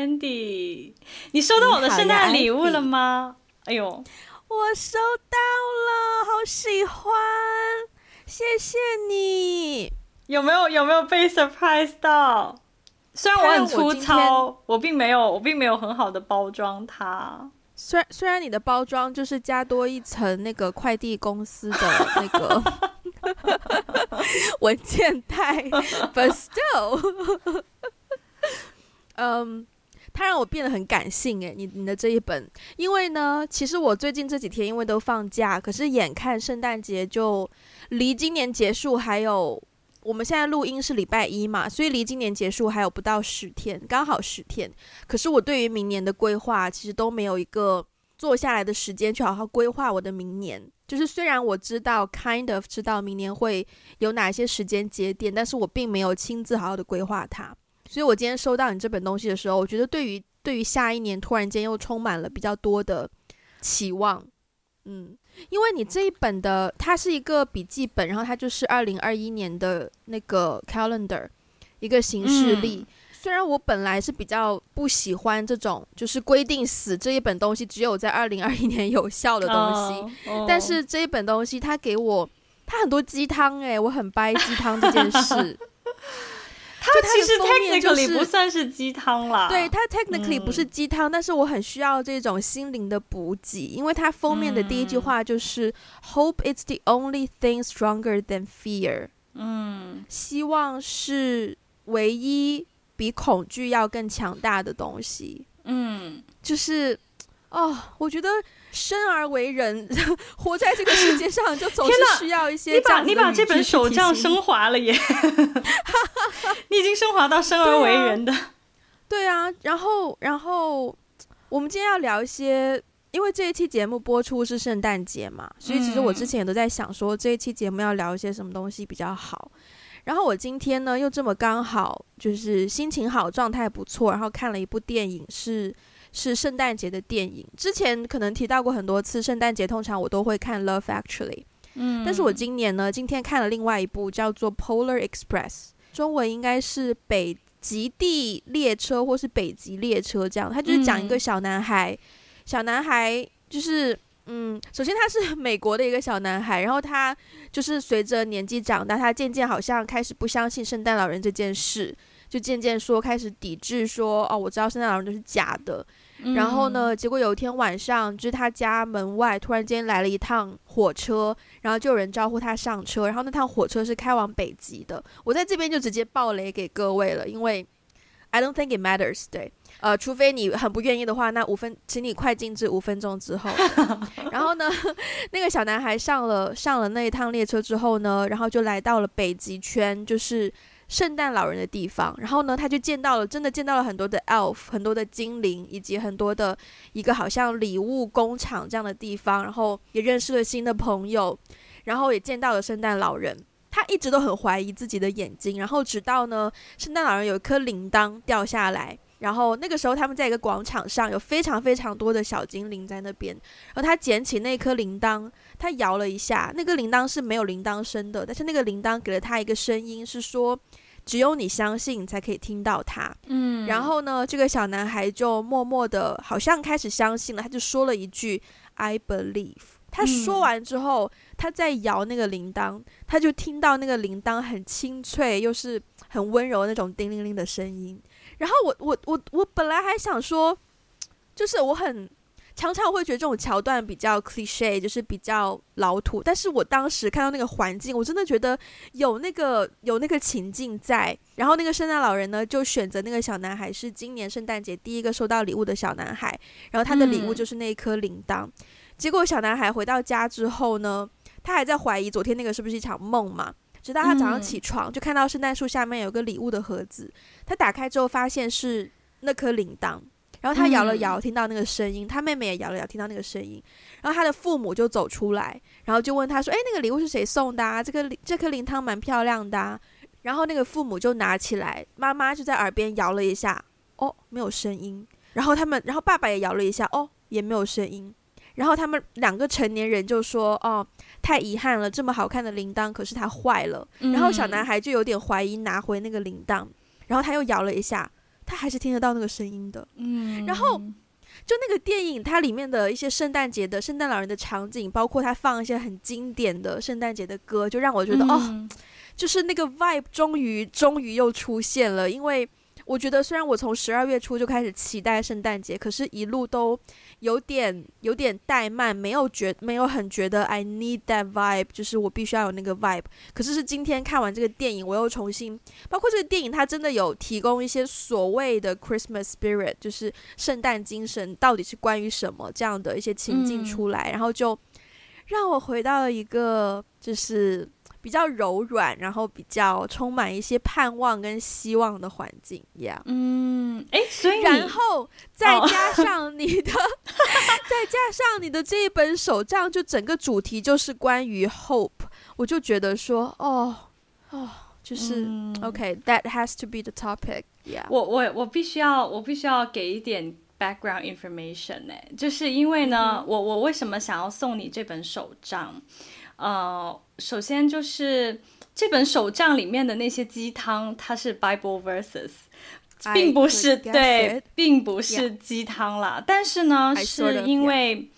喂，Hi，Wendy，你收到我的圣诞礼物了吗？哎呦，我收到了，好喜欢，谢谢你。有没有有没有被 surprise 到？虽然我很粗糙，我，我并没有我并没有很好的包装它。虽然虽然你的包装就是加多一层那个快递公司的 那个 文件袋，but still，嗯，它让我变得很感性诶，你你的这一本，因为呢，其实我最近这几天因为都放假，可是眼看圣诞节就离今年结束还有。我们现在录音是礼拜一嘛，所以离今年结束还有不到十天，刚好十天。可是我对于明年的规划，其实都没有一个坐下来的时间去好好规划我的明年。就是虽然我知道，kind of 知道明年会有哪些时间节点，但是我并没有亲自好好的规划它。所以我今天收到你这本东西的时候，我觉得对于对于下一年突然间又充满了比较多的期望，嗯。因为你这一本的，它是一个笔记本，然后它就是二零二一年的那个 calendar，一个行事历。嗯、虽然我本来是比较不喜欢这种，就是规定死这一本东西只有在二零二一年有效的东西，但是这一本东西它给我，它很多鸡汤诶，我很掰鸡汤这件事。它其实 technically 不算是鸡汤啦，对，它 technically 不是鸡汤，嗯、但是我很需要这种心灵的补给，因为它封面的第一句话就是 “Hope it's the only thing stronger than fear”，嗯，希望是唯一比恐惧要更强大的东西，嗯，就是，哦，我觉得。生而为人，活在这个世界上，就总是需要一些。你把你把这本手账升华了耶！你已经升华到生而为人的。对啊，然后然后我们今天要聊一些，因为这一期节目播出是圣诞节嘛，所以其实我之前也都在想说，这一期节目要聊一些什么东西比较好。然后我今天呢，又这么刚好，就是心情好，状态不错，然后看了一部电影是。是圣诞节的电影，之前可能提到过很多次。圣诞节通常我都会看《Love Actually》，嗯，但是我今年呢，今天看了另外一部叫做《Polar Express》，中文应该是《北极地列车》或是《北极列车》这样。他就是讲一个小男孩，嗯、小男孩就是，嗯，首先他是 美国的一个小男孩，然后他就是随着年纪长大，他渐渐好像开始不相信圣诞老人这件事。就渐渐说开始抵制说哦，我知道圣诞老人都是假的。嗯、然后呢，结果有一天晚上，就是他家门外突然间来了一趟火车，然后就有人招呼他上车。然后那趟火车是开往北极的。我在这边就直接爆雷给各位了，因为 I don't think it matters。对，呃，除非你很不愿意的话，那五分，请你快进至五分钟之后。然后呢，那个小男孩上了上了那一趟列车之后呢，然后就来到了北极圈，就是。圣诞老人的地方，然后呢，他就见到了，真的见到了很多的 elf，很多的精灵，以及很多的一个好像礼物工厂这样的地方，然后也认识了新的朋友，然后也见到了圣诞老人。他一直都很怀疑自己的眼睛，然后直到呢，圣诞老人有一颗铃铛掉下来。然后那个时候，他们在一个广场上，有非常非常多的小精灵在那边。然后他捡起那颗铃铛，他摇了一下，那个铃铛是没有铃铛声的，但是那个铃铛给了他一个声音，是说只有你相信，你才可以听到它。嗯。然后呢，这个小男孩就默默的，好像开始相信了，他就说了一句 “I believe”。他说完之后，嗯、他在摇那个铃铛，他就听到那个铃铛很清脆，又是很温柔的那种叮铃铃的声音。然后我我我我本来还想说，就是我很常常会觉得这种桥段比较 cliche，就是比较老土。但是我当时看到那个环境，我真的觉得有那个有那个情境在。然后那个圣诞老人呢，就选择那个小男孩是今年圣诞节第一个收到礼物的小男孩。然后他的礼物就是那一颗铃铛。嗯、结果小男孩回到家之后呢，他还在怀疑昨天那个是不是一场梦嘛。直到他早上起床，就看到圣诞树下面有个礼物的盒子。他打开之后，发现是那颗铃铛。然后他摇了摇，听到那个声音。他妹妹也摇了摇，听到那个声音。然后他的父母就走出来，然后就问他说：“哎，那个礼物是谁送的啊？这个这颗铃铛蛮漂亮的啊。”然后那个父母就拿起来，妈妈就在耳边摇了一下，哦，没有声音。然后他们，然后爸爸也摇了一下，哦，也没有声音。然后他们两个成年人就说：“哦，太遗憾了，这么好看的铃铛，可是它坏了。”然后小男孩就有点怀疑，拿回那个铃铛。然后他又摇了一下，他还是听得到那个声音的。嗯，然后就那个电影，它里面的一些圣诞节的圣诞老人的场景，包括他放一些很经典的圣诞节的歌，就让我觉得、嗯、哦，就是那个 vibe 终于终于又出现了，因为。我觉得虽然我从十二月初就开始期待圣诞节，可是一路都有点有点怠慢，没有觉没有很觉得 I need that vibe，就是我必须要有那个 vibe。可是是今天看完这个电影，我又重新，包括这个电影，它真的有提供一些所谓的 Christmas spirit，就是圣诞精神到底是关于什么这样的一些情境出来，嗯、然后就让我回到了一个就是。比较柔软，然后比较充满一些盼望跟希望的环境，Yeah，嗯，哎，所以然后再加上你的，哦、再加上你的这一本手账，就整个主题就是关于 hope，我就觉得说，哦，哦，就是、嗯、OK，that、okay, has to be the topic，Yeah，我我我必须要我必须要给一点 background information 呢，就是因为呢，嗯、我我为什么想要送你这本手账？呃，首先就是这本手账里面的那些鸡汤，它是 Bible verses，并不是对，并不是鸡汤啦。但是呢是因为.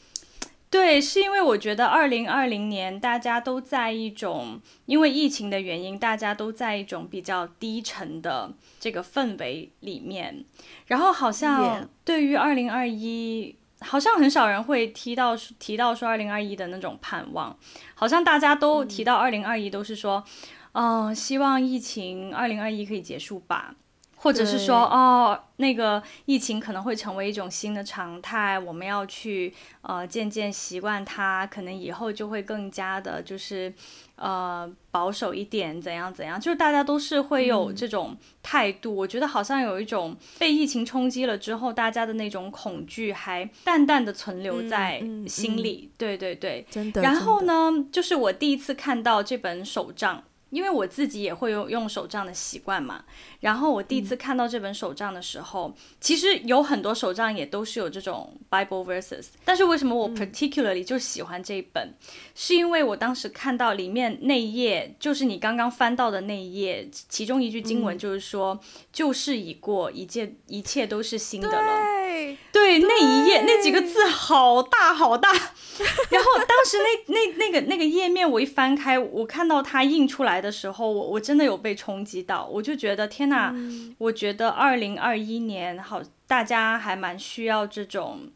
对，是因为我觉得二零二零年大家都在一种因为疫情的原因，大家都在一种比较低沉的这个氛围里面，然后好像对于二零二一。好像很少人会提到提到说二零二一的那种盼望，好像大家都提到二零二一都是说，嗯、呃，希望疫情二零二一可以结束吧。或者是说，哦，那个疫情可能会成为一种新的常态，我们要去呃渐渐习惯它，可能以后就会更加的，就是呃保守一点，怎样怎样，就是大家都是会有这种态度。嗯、我觉得好像有一种被疫情冲击了之后，大家的那种恐惧还淡淡的存留在心里。嗯嗯嗯、对对对，真的。然后呢，就是我第一次看到这本手账。因为我自己也会有用手账的习惯嘛，然后我第一次看到这本手账的时候，嗯、其实有很多手账也都是有这种 Bible verses，但是为什么我 particularly 就喜欢这一本，嗯、是因为我当时看到里面那一页，就是你刚刚翻到的那一页，其中一句经文就是说，旧事已过，一切一切都是新的了。对，对，那一页那几个字好大好大，然后当时那那那个那个页面我一翻开，我看到它印出来的时候，我我真的有被冲击到，我就觉得天哪！嗯、我觉得二零二一年好，大家还蛮需要这种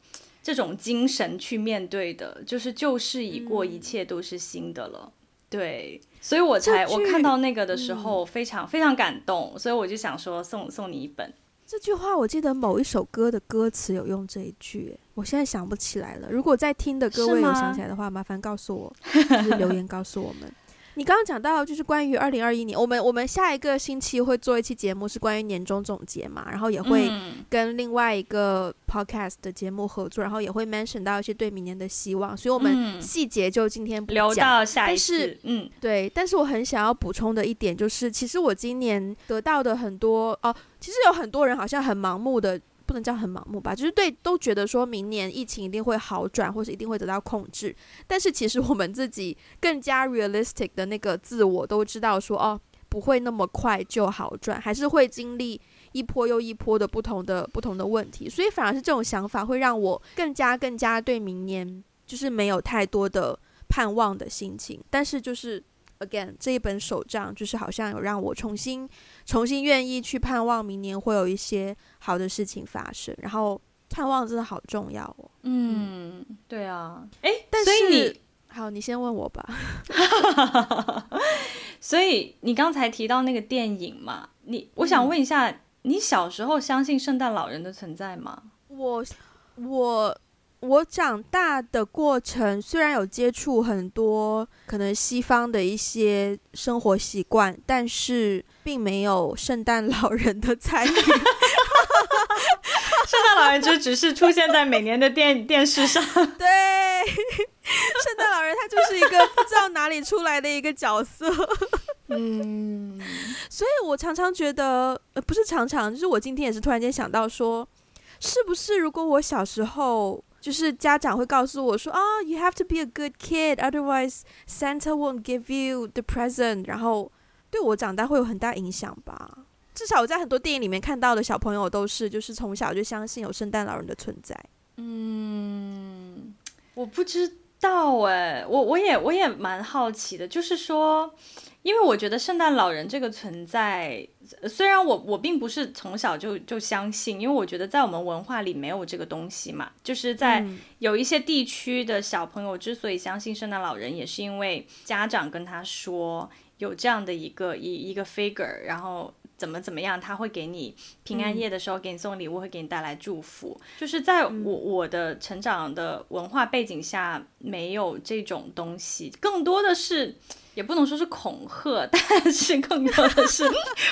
这种精神去面对的，就是旧事已过，嗯、一切都是新的了。对，所以我才我看到那个的时候非常、嗯、非常感动，所以我就想说送送你一本。这句话我记得某一首歌的歌词有用这一句，我现在想不起来了。如果在听的各位有想起来的话，麻烦告诉我，就是留言告诉我们。你刚刚讲到就是关于二零二一年，我们我们下一个星期会做一期节目，是关于年终总结嘛，然后也会跟另外一个 podcast 的节目合作，然后也会 mention 到一些对明年的希望，所以我们细节就今天不讲，留到下一次。但是，嗯，对，但是我很想要补充的一点就是，其实我今年得到的很多哦，其实有很多人好像很盲目的。不能叫很盲目吧，就是对都觉得说明年疫情一定会好转，或是一定会得到控制。但是其实我们自己更加 realistic 的那个自我都知道说，哦，不会那么快就好转，还是会经历一波又一波的不同的不同的问题。所以反而是这种想法会让我更加更加对明年就是没有太多的盼望的心情。但是就是 again 这一本手账，就是好像有让我重新重新愿意去盼望明年会有一些。好的事情发生，然后盼望真的好重要哦。嗯，对啊。诶，但是所以你好，你先问我吧。所以你刚才提到那个电影嘛，你我想问一下，嗯、你小时候相信圣诞老人的存在吗？我我我长大的过程虽然有接触很多可能西方的一些生活习惯，但是并没有圣诞老人的参与。圣诞老人就只是出现在每年的电电视上。对，圣诞老人他就是一个不知道哪里出来的一个角色。嗯，所以我常常觉得，呃，不是常常，就是我今天也是突然间想到说，是不是如果我小时候，就是家长会告诉我说，啊，you have to be a good kid，otherwise Santa won't give you the present，然后对我长大会有很大影响吧。至少我在很多电影里面看到的小朋友都是，就是从小就相信有圣诞老人的存在。嗯，我不知道哎，我我也我也蛮好奇的，就是说，因为我觉得圣诞老人这个存在。虽然我我并不是从小就就相信，因为我觉得在我们文化里没有这个东西嘛。就是在有一些地区的小朋友之所以相信圣诞老人，也是因为家长跟他说有这样的一个一一个 figure，然后怎么怎么样，他会给你平安夜的时候给你送礼物，会给你带来祝福。就是在我我的成长的文化背景下，没有这种东西，更多的是。也不能说是恐吓，但是更多的是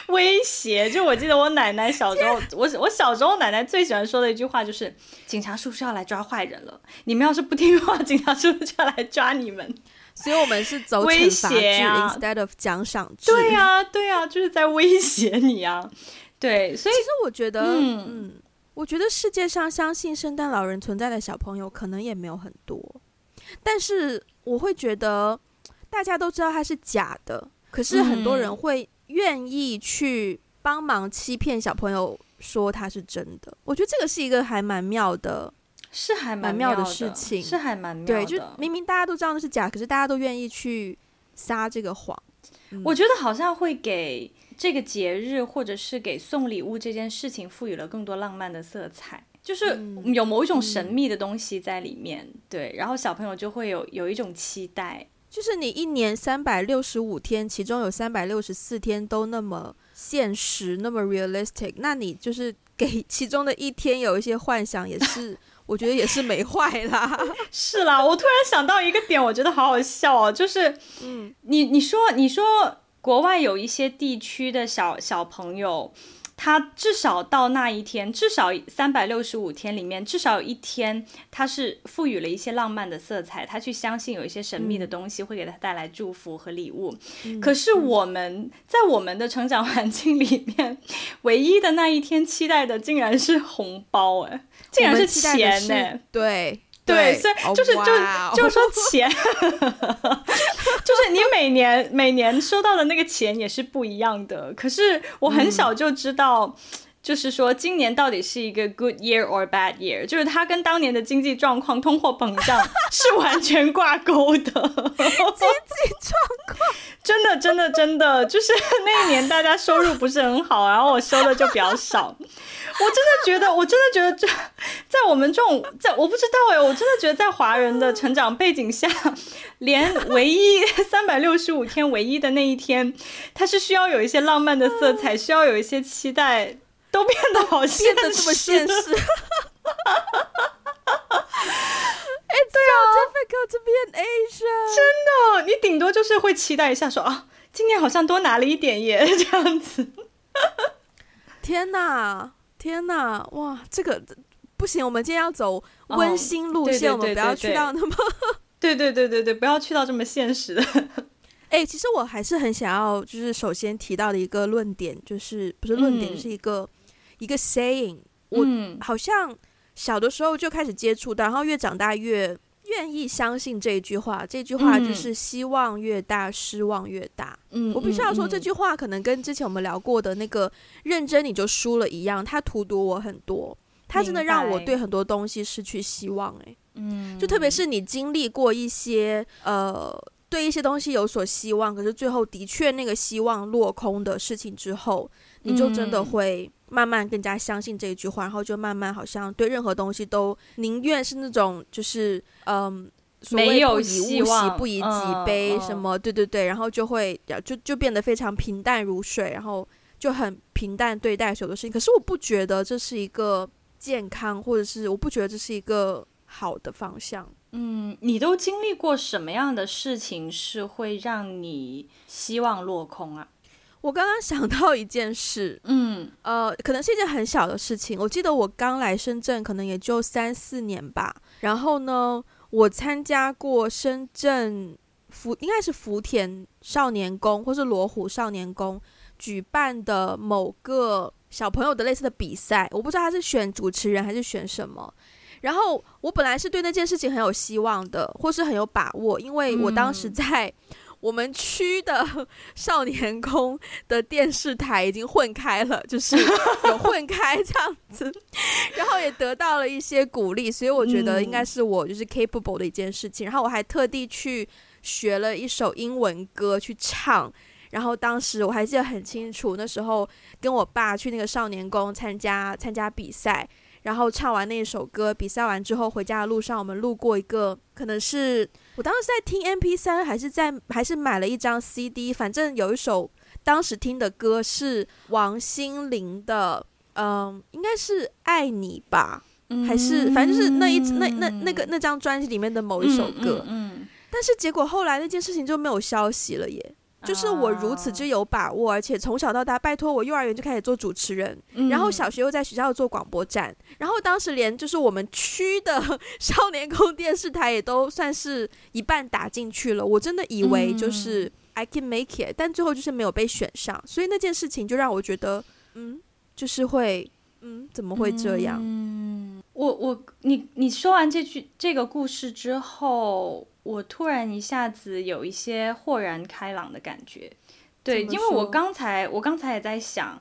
威胁。就我记得我奶奶小时候，我我小时候奶奶最喜欢说的一句话就是：“警察叔叔要来抓坏人了，你们要是不听话，警察叔叔就要来抓你们。”所以，我们是走威胁啊，instead of 奖赏制。对呀，对呀，就是在威胁你啊。对，所以其实我觉得，嗯，嗯，我觉得世界上相信圣诞老人存在的小朋友可能也没有很多，但是我会觉得。大家都知道它是假的，可是很多人会愿意去帮忙欺骗小朋友说它是真的。我觉得这个是一个还蛮妙的，是还蛮妙的事情，是还蛮妙的。对，就明明大家都知道那是假，可是大家都愿意去撒这个谎。嗯。我觉得好像会给这个节日，或者是给送礼物这件事情赋予了更多浪漫的色彩，就是有某一种神秘的东西在里面。嗯。对，然后小朋友就会有有一种期待。就是你一年三百六十五天，其中有三百六十四天都那么现实，那么 realistic，那你就是给其中的一天有一些幻想，也是 我觉得也是没坏啦。是啦，我突然想到一个点，我觉得好好笑哦，就是，嗯，你你说你说国外有一些地区的小小朋友。他至少到那一天，至少三百六十五天里面，至少有一天，他是赋予了一些浪漫的色彩。他去相信有一些神秘的东西会给他带来祝福和礼物。嗯、可是我们在我们的成长环境里面，唯一的那一天期待的竟然是红包，哎，竟然是钱呢？对。对，所以就是就就说钱 就是你每年每年收到的那个钱也是不一样的。可是我很小就知道，就是说今年到底是一个 good year or bad year，就是它跟当年的经济状况、通货膨胀是完全挂钩的。经济状况真的真的真的，就是那一年大家收入不是很好，然后我收的就比较少。我真的觉得，我真的觉得，这在我们这种，在我不知道哎，我真的觉得在华人的成长背景下，连唯一三百六十五天唯一的那一天，它是需要有一些浪漫的色彩，需要有一些期待，都变得好现实，变得这么现实。哎，对啊，difficult to be an Asian，真的，你顶多就是会期待一下说，说啊，今年好像多拿了一点耶，这样子。天哪！天呐，哇，这个不行，我们今天要走温馨路线，哦、我们不要去到那么 对对对对对，不要去到这么现实的。哎、欸，其实我还是很想要，就是首先提到的一个论点，就是不是论点，嗯、是一个一个 saying。我好像小的时候就开始接触到，然后越长大越。愿意相信这句话，这句话就是希望越大，失望越大。嗯，我必须要说，这句话可能跟之前我们聊过的那个“认真你就输了”一样，它荼毒我很多，它真的让我对很多东西失去希望。哎，嗯，就特别是你经历过一些呃，对一些东西有所希望，可是最后的确那个希望落空的事情之后，你就真的会。慢慢更加相信这一句话，然后就慢慢好像对任何东西都宁愿是那种就是嗯，没有希望，不以物喜，不以己悲，什么、嗯、对对对，然后就会就就变得非常平淡如水，然后就很平淡对待所有的事情。可是我不觉得这是一个健康，或者是我不觉得这是一个好的方向。嗯，你都经历过什么样的事情是会让你希望落空啊？我刚刚想到一件事，嗯，呃，可能是一件很小的事情。我记得我刚来深圳，可能也就三四年吧。然后呢，我参加过深圳福，应该是福田少年宫或是罗湖少年宫举办的某个小朋友的类似的比赛。我不知道他是选主持人还是选什么。然后我本来是对那件事情很有希望的，或是很有把握，因为我当时在。我们区的 少年宫的电视台已经混开了，就是 有混开这样子，然后也得到了一些鼓励，所以我觉得应该是我就是 capable 的一件事情。然后我还特地去学了一首英文歌去唱，然后当时我还记得很清楚，那时候跟我爸去那个少年宫参加参加比赛。然后唱完那首歌，比赛完之后回家的路上，我们路过一个，可能是我当时在听 M P 三还是在还是买了一张 CD，反正有一首当时听的歌是王心凌的，嗯，应该是爱你吧，还是反正就是那一那那那个那张专辑里面的某一首歌，嗯，但是结果后来那件事情就没有消息了耶。就是我如此之有把握，而且从小到大，拜托我幼儿园就开始做主持人，然后小学又在学校做广播站，然后当时连就是我们区的 少年宫电视台也都算是一半打进去了。我真的以为就是 I can make it，但最后就是没有被选上，所以那件事情就让我觉得，嗯，就是会，嗯，怎么会这样？嗯，我我你你说完这句这个故事之后。我突然一下子有一些豁然开朗的感觉，对，因为我刚才我刚才也在想，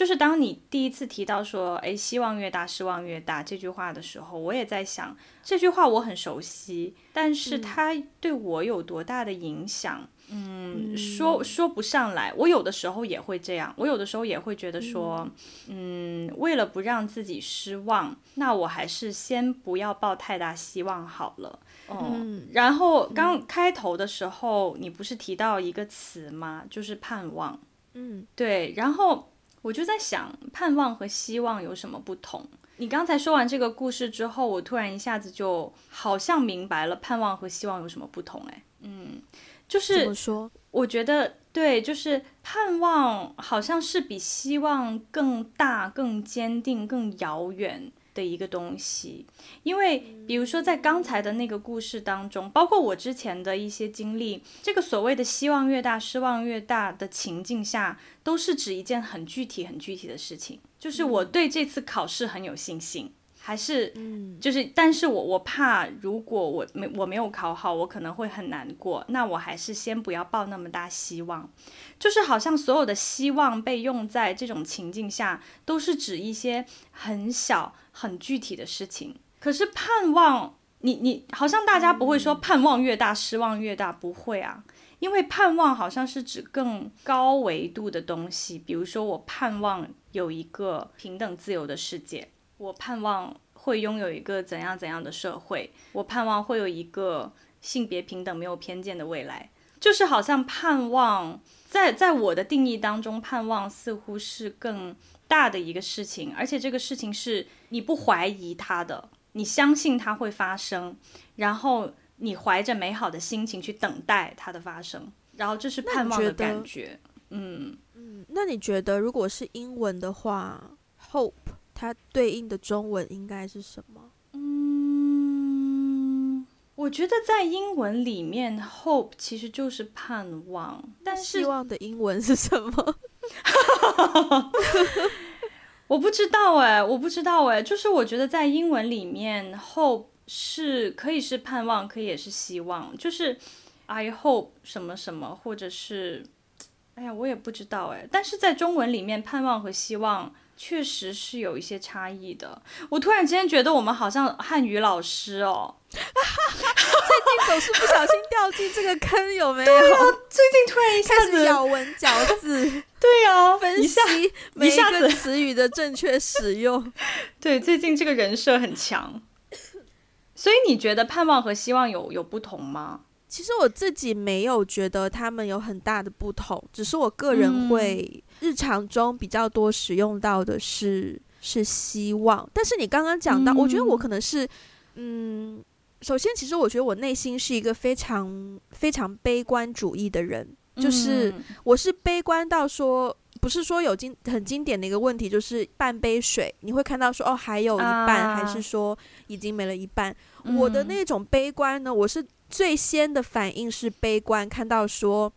就是当你第一次提到说“诶，希望越大，失望越大”这句话的时候，我也在想这句话我很熟悉，但是它对我有多大的影响？嗯，说说不上来。我有的时候也会这样，我有的时候也会觉得说，嗯，为了不让自己失望，那我还是先不要抱太大希望好了。哦，嗯、然后刚开头的时候，嗯、你不是提到一个词吗？就是盼望。嗯，对。然后我就在想，盼望和希望有什么不同？你刚才说完这个故事之后，我突然一下子就好像明白了盼望和希望有什么不同。哎，嗯，就是怎么说？我觉得对，就是盼望好像是比希望更大、更坚定、更遥远。的一个东西，因为比如说在刚才的那个故事当中，包括我之前的一些经历，这个所谓的希望越大，失望越大的情境下，都是指一件很具体、很具体的事情，就是我对这次考试很有信心。还是，就是，但是我我怕，如果我没我没有考好，我可能会很难过。那我还是先不要抱那么大希望。就是好像所有的希望被用在这种情境下，都是指一些很小很具体的事情。可是盼望，你你好像大家不会说盼望越大失望越大，不会啊，因为盼望好像是指更高维度的东西。比如说，我盼望有一个平等自由的世界。我盼望会拥有一个怎样怎样的社会，我盼望会有一个性别平等、没有偏见的未来，就是好像盼望在在我的定义当中，盼望似乎是更大的一个事情，而且这个事情是你不怀疑它的，你相信它会发生，然后你怀着美好的心情去等待它的发生，然后这是盼望的感觉。嗯嗯，那你觉得如果是英文的话，hope？它对应的中文应该是什么？嗯，我觉得在英文里面，hope 其实就是盼望，但是希望的英文是什么？哈 我不知道哎，我不知道哎，就是我觉得在英文里面，hope 是可以是盼望，可以也是希望，就是 I hope 什么什么，或者是，哎呀，我也不知道哎，但是在中文里面，盼望和希望。确实是有一些差异的。我突然之间觉得我们好像汉语老师哦，最近总是不小心掉进这个坑，有没有？对啊，最近突然一下子咬文嚼字，对啊，分析每一个词语的正确使用。对，最近这个人设很强。所以你觉得盼望和希望有有不同吗？其实我自己没有觉得他们有很大的不同，只是我个人会。日常中比较多使用到的是是希望，但是你刚刚讲到，嗯、我觉得我可能是，嗯，首先，其实我觉得我内心是一个非常非常悲观主义的人，就是我是悲观到说，不是说有经很经典的一个问题，就是半杯水，你会看到说哦还有一半，啊、还是说已经没了一半？嗯、我的那种悲观呢，我是最先的反应是悲观，看到说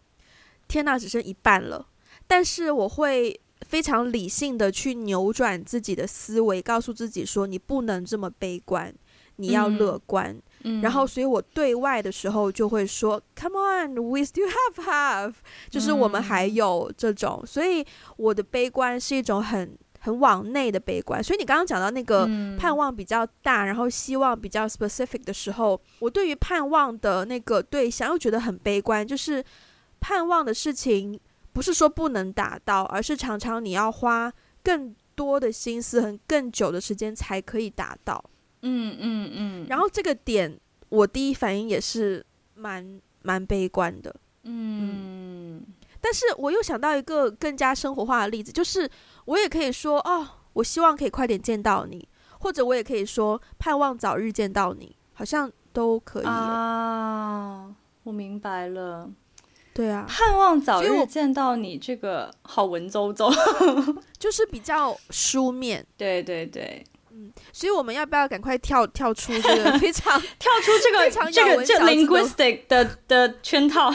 天哪，只剩一半了。但是我会非常理性的去扭转自己的思维，告诉自己说：你不能这么悲观，你要乐观。嗯、然后，所以我对外的时候就会说、嗯、，Come on，we still have have，就是我们还有这种。嗯、所以我的悲观是一种很很往内的悲观。所以你刚刚讲到那个盼望比较大，然后希望比较 specific 的时候，我对于盼望的那个对象又觉得很悲观，就是盼望的事情不是说不能达到，而是常常你要花更多的心思和更久的时间才可以达到。嗯嗯嗯，然后这个点，我第一反应也是蛮蛮悲观的。嗯，嗯，但是我又想到一个更加生活化的例子，就是我也可以说，哦，我希望可以快点见到你，或者我也可以说盼望早日见到你，好像都可以啊。我明白了，对啊，盼望早日见到你，这个好文绉绉，就是比较书面。对对对。嗯，所以我们要不要赶快跳跳出这个非常 跳出这个这个这 linguistic 的的圈套？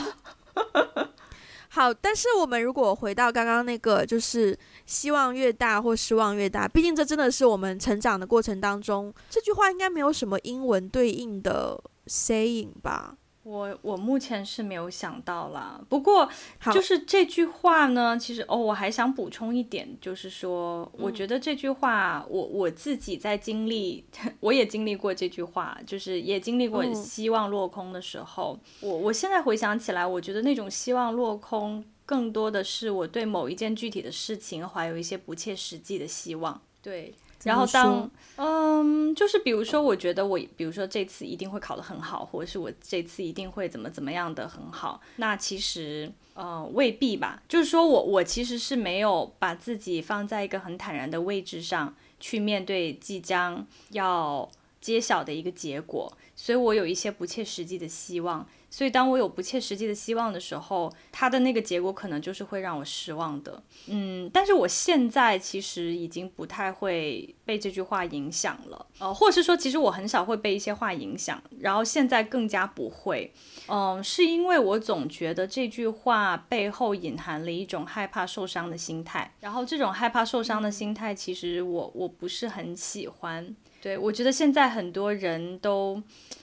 好，但是我们如果回到刚刚那个，就是希望越大或失望越大，毕竟这真的是我们成长的过程当中，这句话应该没有什么英文对应的 saying 吧？我我目前是没有想到啦，不过就是这句话呢，其实哦，我还想补充一点，就是说，我觉得这句话，我我自己在经历，我也经历过这句话，就是也经历过希望落空的时候，我我现在回想起来，我觉得那种希望落空，更多的是我对某一件具体的事情怀有一些不切实际的希望，对。然后当嗯，就是比如说，我觉得我，比如说这次一定会考得很好，或者是我这次一定会怎么怎么样的很好，那其实呃未必吧。就是说我我其实是没有把自己放在一个很坦然的位置上去面对即将要揭晓的一个结果，所以我有一些不切实际的希望。所以，当我有不切实际的希望的时候，它的那个结果可能就是会让我失望的。嗯，但是我现在其实已经不太会被这句话影响了，呃，或者是说，其实我很少会被一些话影响，然后现在更加不会。嗯、是因为我总觉得这句话背后隐含了一种害怕受伤的心态，然后这种害怕受伤的心态，其实我我不是很喜欢。对，我觉得现在很多人都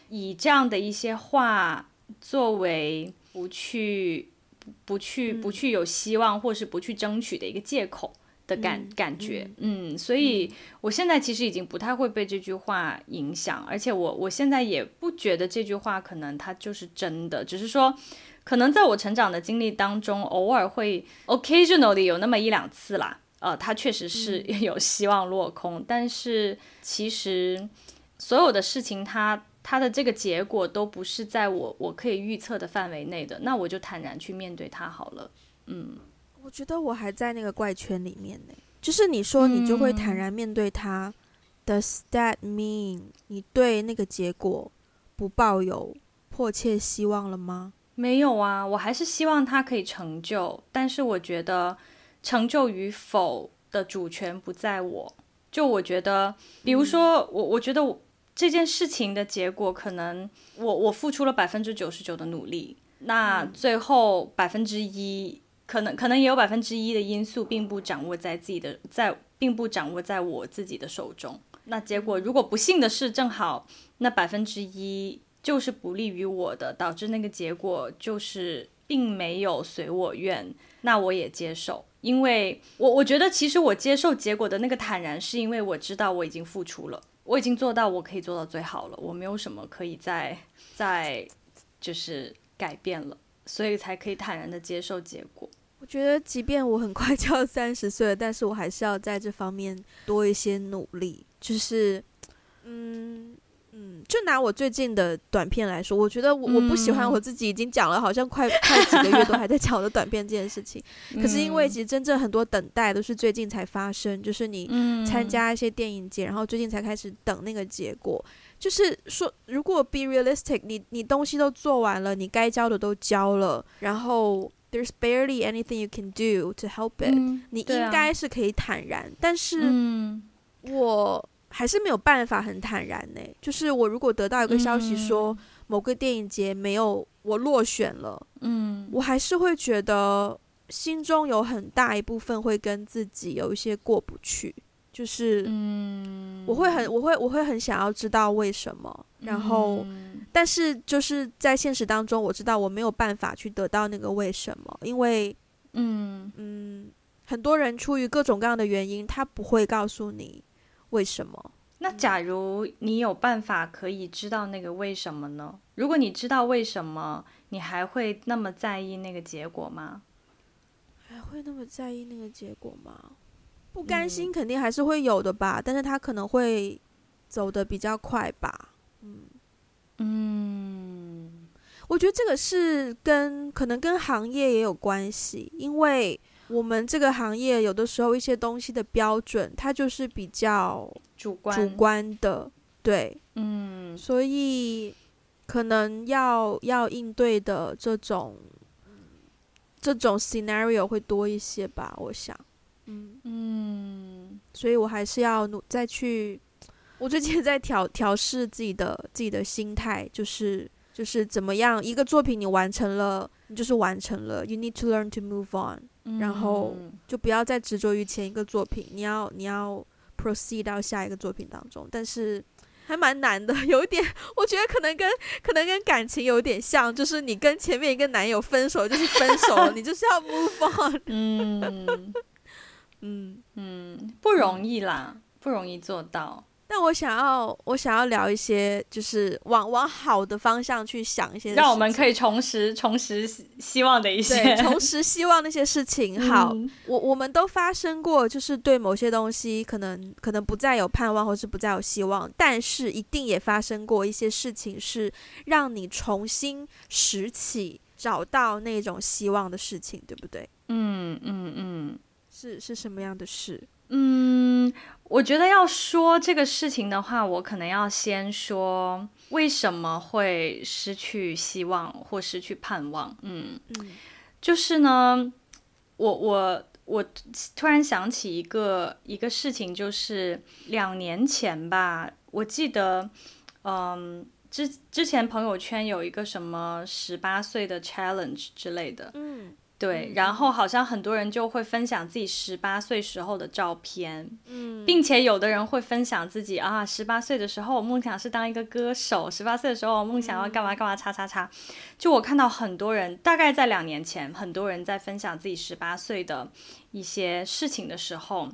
以这样的一些话。作为不去、不去、不去有希望，或是不去争取的一个借口的感、嗯、感觉，嗯，所以我现在其实已经不太会被这句话影响，而且我我现在也不觉得这句话可能它就是真的，只是说可能在我成长的经历当中，偶尔会 occasionally 有那么一两次啦，呃，它确实是 有希望落空，嗯、但是其实所有的事情它。它的这个结果都不是在我我可以预测的范围内的，那我就坦然去面对它好了。嗯，我觉得我还在那个怪圈里面呢。就是你说你就会坦然面对它，嗯，Does that mean 你对那个结果不抱有迫切希望了吗？没有啊，我还是希望它可以成就，但是我觉得成就与否的主权不在我。就我觉得，比如说，嗯，我我觉得我。这件事情的结果，可能我我付出了百分之九十九的努力，那最后百分之一，可能可能也有百分之一的因素，并不掌握在自己的在，并不掌握在我自己的手中。那结果如果不幸的是，正好那百分之一就是不利于我的，导致那个结果就是并没有随我愿，那我也接受，因为我我觉得其实我接受结果的那个坦然，是因为我知道我已经付出了。我已经做到我可以做到最好了，我没有什么可以再再就是改变了，所以才可以坦然的接受结果。我觉得，即便我很快就要三十岁了，但是我还是要在这方面多一些努力。就是，嗯。嗯，就拿我最近的短片来说，我觉得我我不喜欢我自己已经讲了，好像快快几个月都还在讲我的短片这件事情。可是因为其实真正很多等待都是最近才发生，就是你参加一些电影节，然后最近才开始等那个结果。就是说，如果 be realistic，你你东西都做完了，你该交的都交了，然后 there's barely anything you can do to help it，你应该是可以坦然。但是，我。还是没有办法很坦然呢。就是我如果得到一个消息说某个电影节没有我落选了，嗯，我还是会觉得心中有很大一部分会跟自己有一些过不去。就是嗯，我会很我会我会很想要知道为什么，然后、嗯、但是就是在现实当中，我知道我没有办法去得到那个为什么，因为嗯。嗯，很多人出于各种各样的原因，他不会告诉你为什么。那假如你有办法可以知道那个为什么呢？如果你知道为什么，你还会那么在意那个结果吗？还会那么在意那个结果吗？不甘心肯定还是会有的吧，嗯、但是他可能会走得比较快吧。嗯嗯，我觉得这个是跟可能跟行业也有关系，因为我们这个行业有的时候一些东西的标准，它就是比较主观主观的，对，嗯，所以可能要要应对的这种。这种 scenario 会多一些吧，我想，嗯。嗯，所以我还是要努再去，我最近在调调试自己的自己的心态，就是就是怎么样，一个作品你完成了，你就是完成了，you need to learn to move on，嗯，然后就不要再执着于前一个作品，你要你要 proceed 到下一个作品当中，但是。还蛮难的，有一点，我觉得可能跟可能跟感情有点像，就是你跟前面一个男友分手就是分手，你就是要 move on。嗯嗯嗯，不容易啦，不容易做到。但我想要，我想要聊一些，就是往往好的方向去想一些，让我们可以重拾、重拾希望的一些，重拾希望那些事情。好，嗯、我我们都发生过，就是对某些东西可能可能不再有盼望，或是不再有希望，但是一定也发生过一些事情，是让你重新拾起、找到那种希望的事情，对不对？嗯嗯嗯，是是什么样的事？嗯。我觉得要说这个事情的话，我可能要先说为什么会失去希望或失去盼望。嗯，嗯就是呢，我我我突然想起一个一个事情，就是两年前吧，我记得，嗯，之之前朋友圈有一个什么十八岁的 challenge 之类的。嗯。对，然后好像很多人就会分享自己十八岁时候的照片，嗯，并且有的人会分享自己啊，十八岁的时候我梦想是当一个歌手，十八岁的时候我梦想要干嘛干嘛，叉叉叉。就我看到很多人，大概在两年前，很多人在分享自己十八岁的一些事情的时候，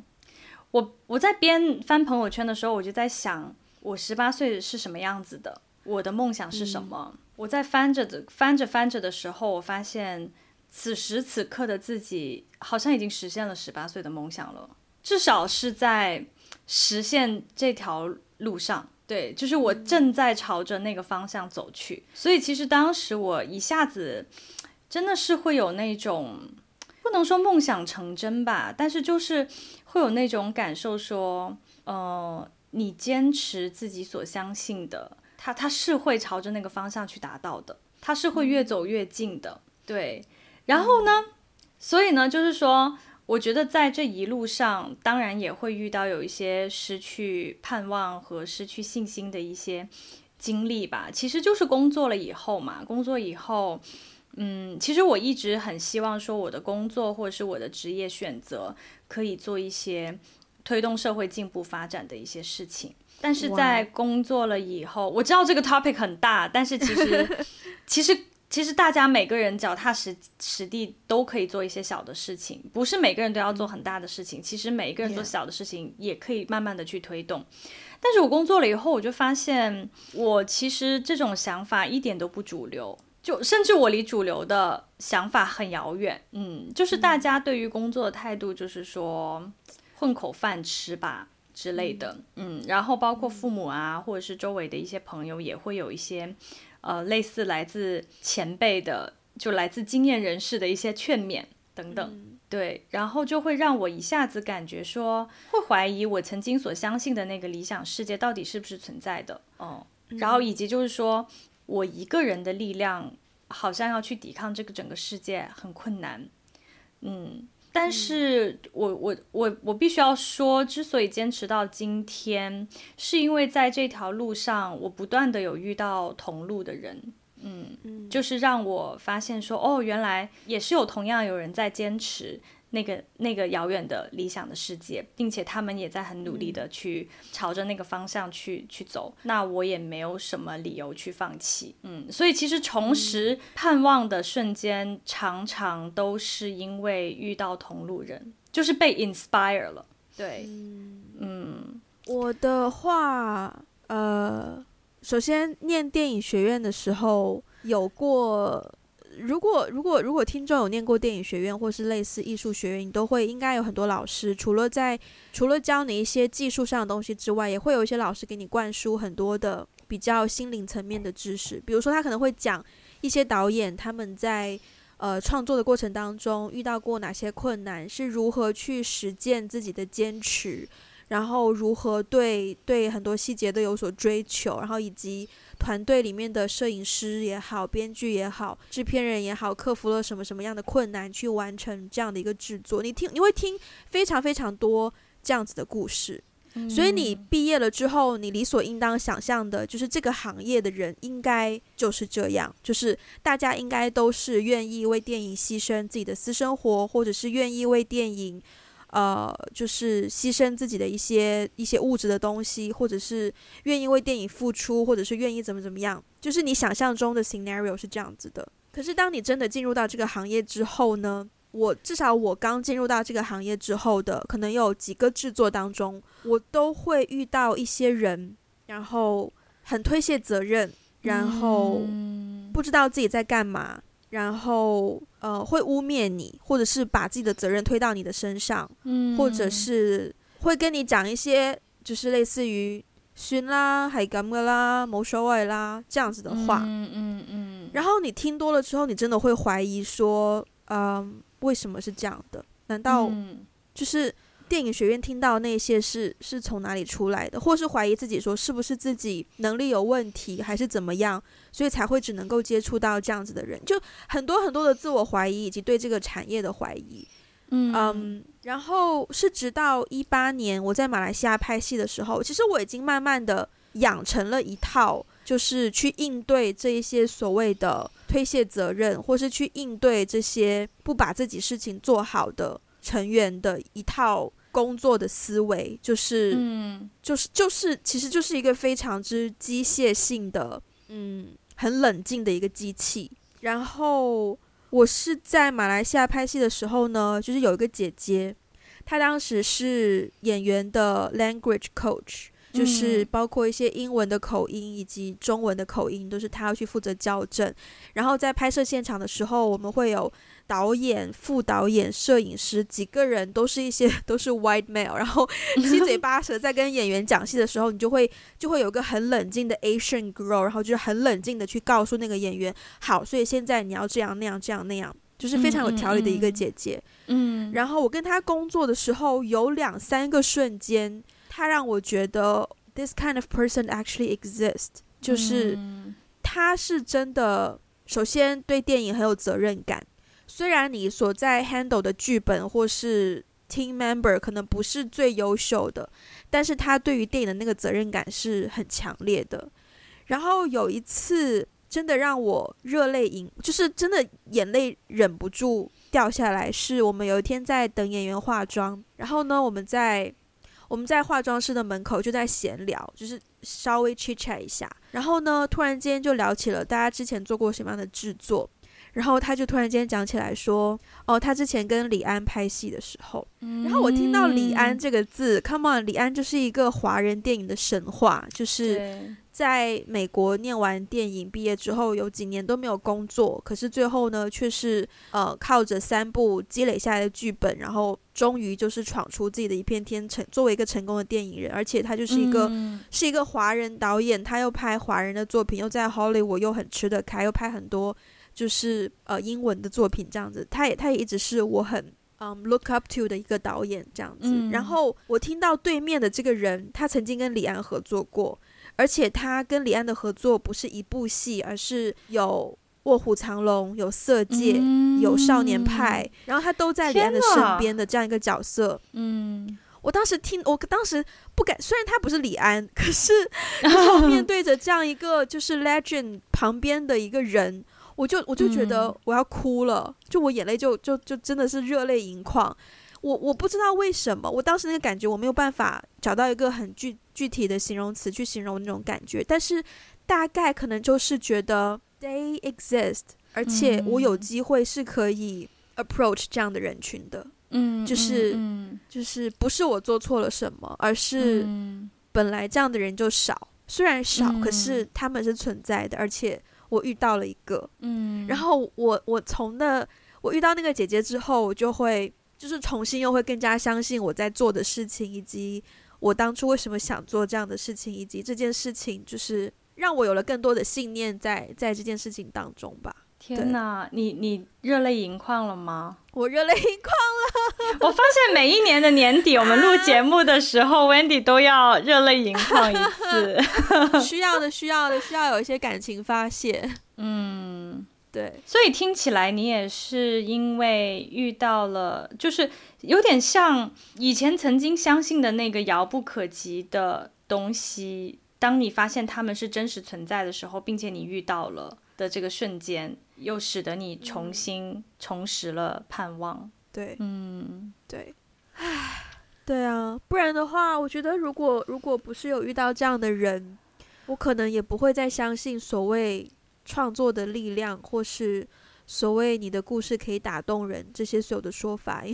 我我在边翻朋友圈的时候，我就在想，我十八岁是什么样子的，我的梦想是什么？嗯，我在翻着的翻着翻着的时候，我发现。此时此刻的自己好像已经实现了十八岁的梦想了，至少是在实现这条路上。对，就是我正在朝着那个方向走去。所以其实当时我一下子真的是会有那种，不能说梦想成真吧，但是就是会有那种感受，说，呃，你坚持自己所相信的，它它是会朝着那个方向去达到的，它是会越走越近的。对。然后呢，所以呢，就是说，我觉得在这一路上，当然也会遇到有一些失去盼望和失去信心的一些经历吧。其实就是工作了以后嘛，工作以后，嗯，其实我一直很希望说，我的工作或者是我的职业选择可以做一些推动社会进步发展的一些事情。但是在工作了以后，我知道这个 topic 很大，但是其实，其实。其实大家每个人脚踏实实地都可以做一些小的事情，不是每个人都要做很大的事情。其实每一个人做小的事情也可以慢慢的去推动。但是我工作了以后，我就发现我其实这种想法一点都不主流，就甚至我离主流的想法很遥远。嗯，就是大家对于工作的态度就是说混口饭吃吧之类的。嗯，然后包括父母啊，或者是周围的一些朋友也会有一些。呃，类似来自前辈的，就来自经验人士的一些劝勉等等，嗯、对，然后就会让我一下子感觉说，会怀疑我曾经所相信的那个理想世界到底是不是存在的，哦，嗯、然后以及就是说我一个人的力量好像要去抵抗这个整个世界很困难，嗯。但是我我我我必须要说，之所以坚持到今天，是因为在这条路上，我不断的有遇到同路的人，嗯，就是让我发现说，哦，原来也是有同样有人在坚持那个那个遥远的理想的世界，并且他们也在很努力的去朝着那个方向去去走。那我也没有什么理由去放弃。嗯，所以其实重拾盼望的瞬间，常常都是因为遇到同路人，就是被 inspire 了。对，嗯，我的话，呃，首先念电影学院的时候有过。如果如果如果听众有念过电影学院或是类似艺术学院，你都会应该有很多老师，除了在除了教你一些技术上的东西之外，也会有一些老师给你灌输很多的比较心灵层面的知识。比如说，他可能会讲一些导演他们在呃创作的过程当中遇到过哪些困难，是如何去实践自己的坚持，然后如何对对很多细节都有所追求，然后以及。团队里面的摄影师也好，编剧也好，制片人也好，克服了什么什么样的困难去完成这样的一个制作？你听，你会听非常非常多这样子的故事。嗯。所以你毕业了之后，你理所应当想象的就是这个行业的人应该就是这样，就是大家应该都是愿意为电影牺牲自己的私生活，或者是愿意为电影。呃，就是牺牲自己的一些一些物质的东西，或者是愿意为电影付出，或者是愿意怎么怎么样，就是你想象中的 scenario 是这样子的。可是当你真的进入到这个行业之后呢，我至少我刚进入到这个行业之后的，可能有几个制作当中，我都会遇到一些人，然后很推卸责任，然后不知道自己在干嘛。然后，呃，会污蔑你，或者是把自己的责任推到你的身上，嗯，或者是会跟你讲一些，就是类似于“熏啦，系咁噶啦，冇所谓啦”这样子的话，嗯嗯嗯。然后你听多了之后，你真的会怀疑说，嗯、呃，为什么是这样的？难道就是？电影学院听到那些是是从哪里出来的，或是怀疑自己说是不是自己能力有问题，还是怎么样，所以才会只能够接触到这样子的人，就很多很多的自我怀疑以及对这个产业的怀疑。嗯，um, 然后是直到一八年我在马来西亚拍戏的时候，其实我已经慢慢的养成了一套，就是去应对这一些所谓的推卸责任，或是去应对这些不把自己事情做好的成员的一套。工作的思维就是，嗯，就是就是，其实就是一个非常之机械性的，嗯，很冷静的一个机器。然后我是在马来西亚拍戏的时候呢，就是有一个姐姐，她当时是演员的 language coach，就是包括一些英文的口音以及中文的口音，都是她要去负责校正。然后在拍摄现场的时候，我们会有。导演、副导演、摄影师几个人都是一些 都是 white male，然后 七嘴八舌在跟演员讲戏的时候，你就会就会有个很冷静的 Asian girl，然后就是很冷静的去告诉那个演员，好，所以现在你要这样那样这样那样，就是非常有条理的一个姐姐。嗯，然后我跟她工作的时候，有两三个瞬间，她让我觉得 this kind of person actually exists，就是她是真的，首先对电影很有责任感。虽然你所在 handle 的剧本或是 team member 可能不是最优秀的，但是他对于电影的那个责任感是很强烈的。然后有一次真的让我热泪盈，就是真的眼泪忍不住掉下来。是我们有一天在等演员化妆，然后呢，我们在我们在化妆室的门口就在闲聊，就是稍微 chit chat 一下。然后呢，突然间就聊起了大家之前做过什么样的制作。然后他就突然间讲起来说：“哦，他之前跟李安拍戏的时候，嗯、然后我听到李安这个字，Come on，李安就是一个华人电影的神话，就是在美国念完电影毕业之后，有几年都没有工作，可是最后呢，却是呃靠着三部积累下来的剧本，然后终于就是闯出自己的一片天，成作为一个成功的电影人，而且他就是一个、嗯、是一个华人导演，他又拍华人的作品，又在 Hollywood 又很吃得开，又拍很多。”就是呃英文的作品这样子，他也他也一直是我很嗯、um, look up to 的一个导演这样子。嗯、然后我听到对面的这个人，他曾经跟李安合作过，而且他跟李安的合作不是一部戏，而是有《卧虎藏龙》、有《色戒》、嗯、有《少年派》，然后他都在李安的身边的这样一个角色。嗯，我当时听，我当时不敢，虽然他不是李安，可是然后面 对着这样一个就是 legend 旁边的一个人。我就我就觉得我要哭了，嗯、就我眼泪就就就真的是热泪盈眶。我我不知道为什么，我当时那个感觉我没有办法找到一个很具具体的形容词去形容那种感觉，但是大概可能就是觉得 they exist，而且我有机会是可以 approach 这样的人群的。嗯，就是就是不是我做错了什么，而是本来这样的人就少，虽然少，可是他们是存在的，而且我遇到了一个。嗯，然后我我从那我遇到那个姐姐之后，我就会。就是重新又会更加相信我在做的事情，以及我当初为什么想做这样的事情，以及这件事情就是让我有了更多的信念在在这件事情当中吧。天哪，你你热泪盈眶了吗？我热泪盈眶了。我发现每一年的年底，我们录节目的时候，Wendy 都要热泪盈眶一次。需要的，需要的，需要有一些感情发泄。嗯。对，所以听起来你也是因为遇到了，就是有点像以前曾经相信的那个遥不可及的东西，当你发现他们是真实存在的时候，并且你遇到了的这个瞬间，又使得你重新重拾了盼望。对，嗯，对，唉，对啊，不然的话，我觉得如果如果不是有遇到这样的人，我可能也不会再相信所谓。创作的力量，或是所谓你的故事可以打动人，这些所有的说法，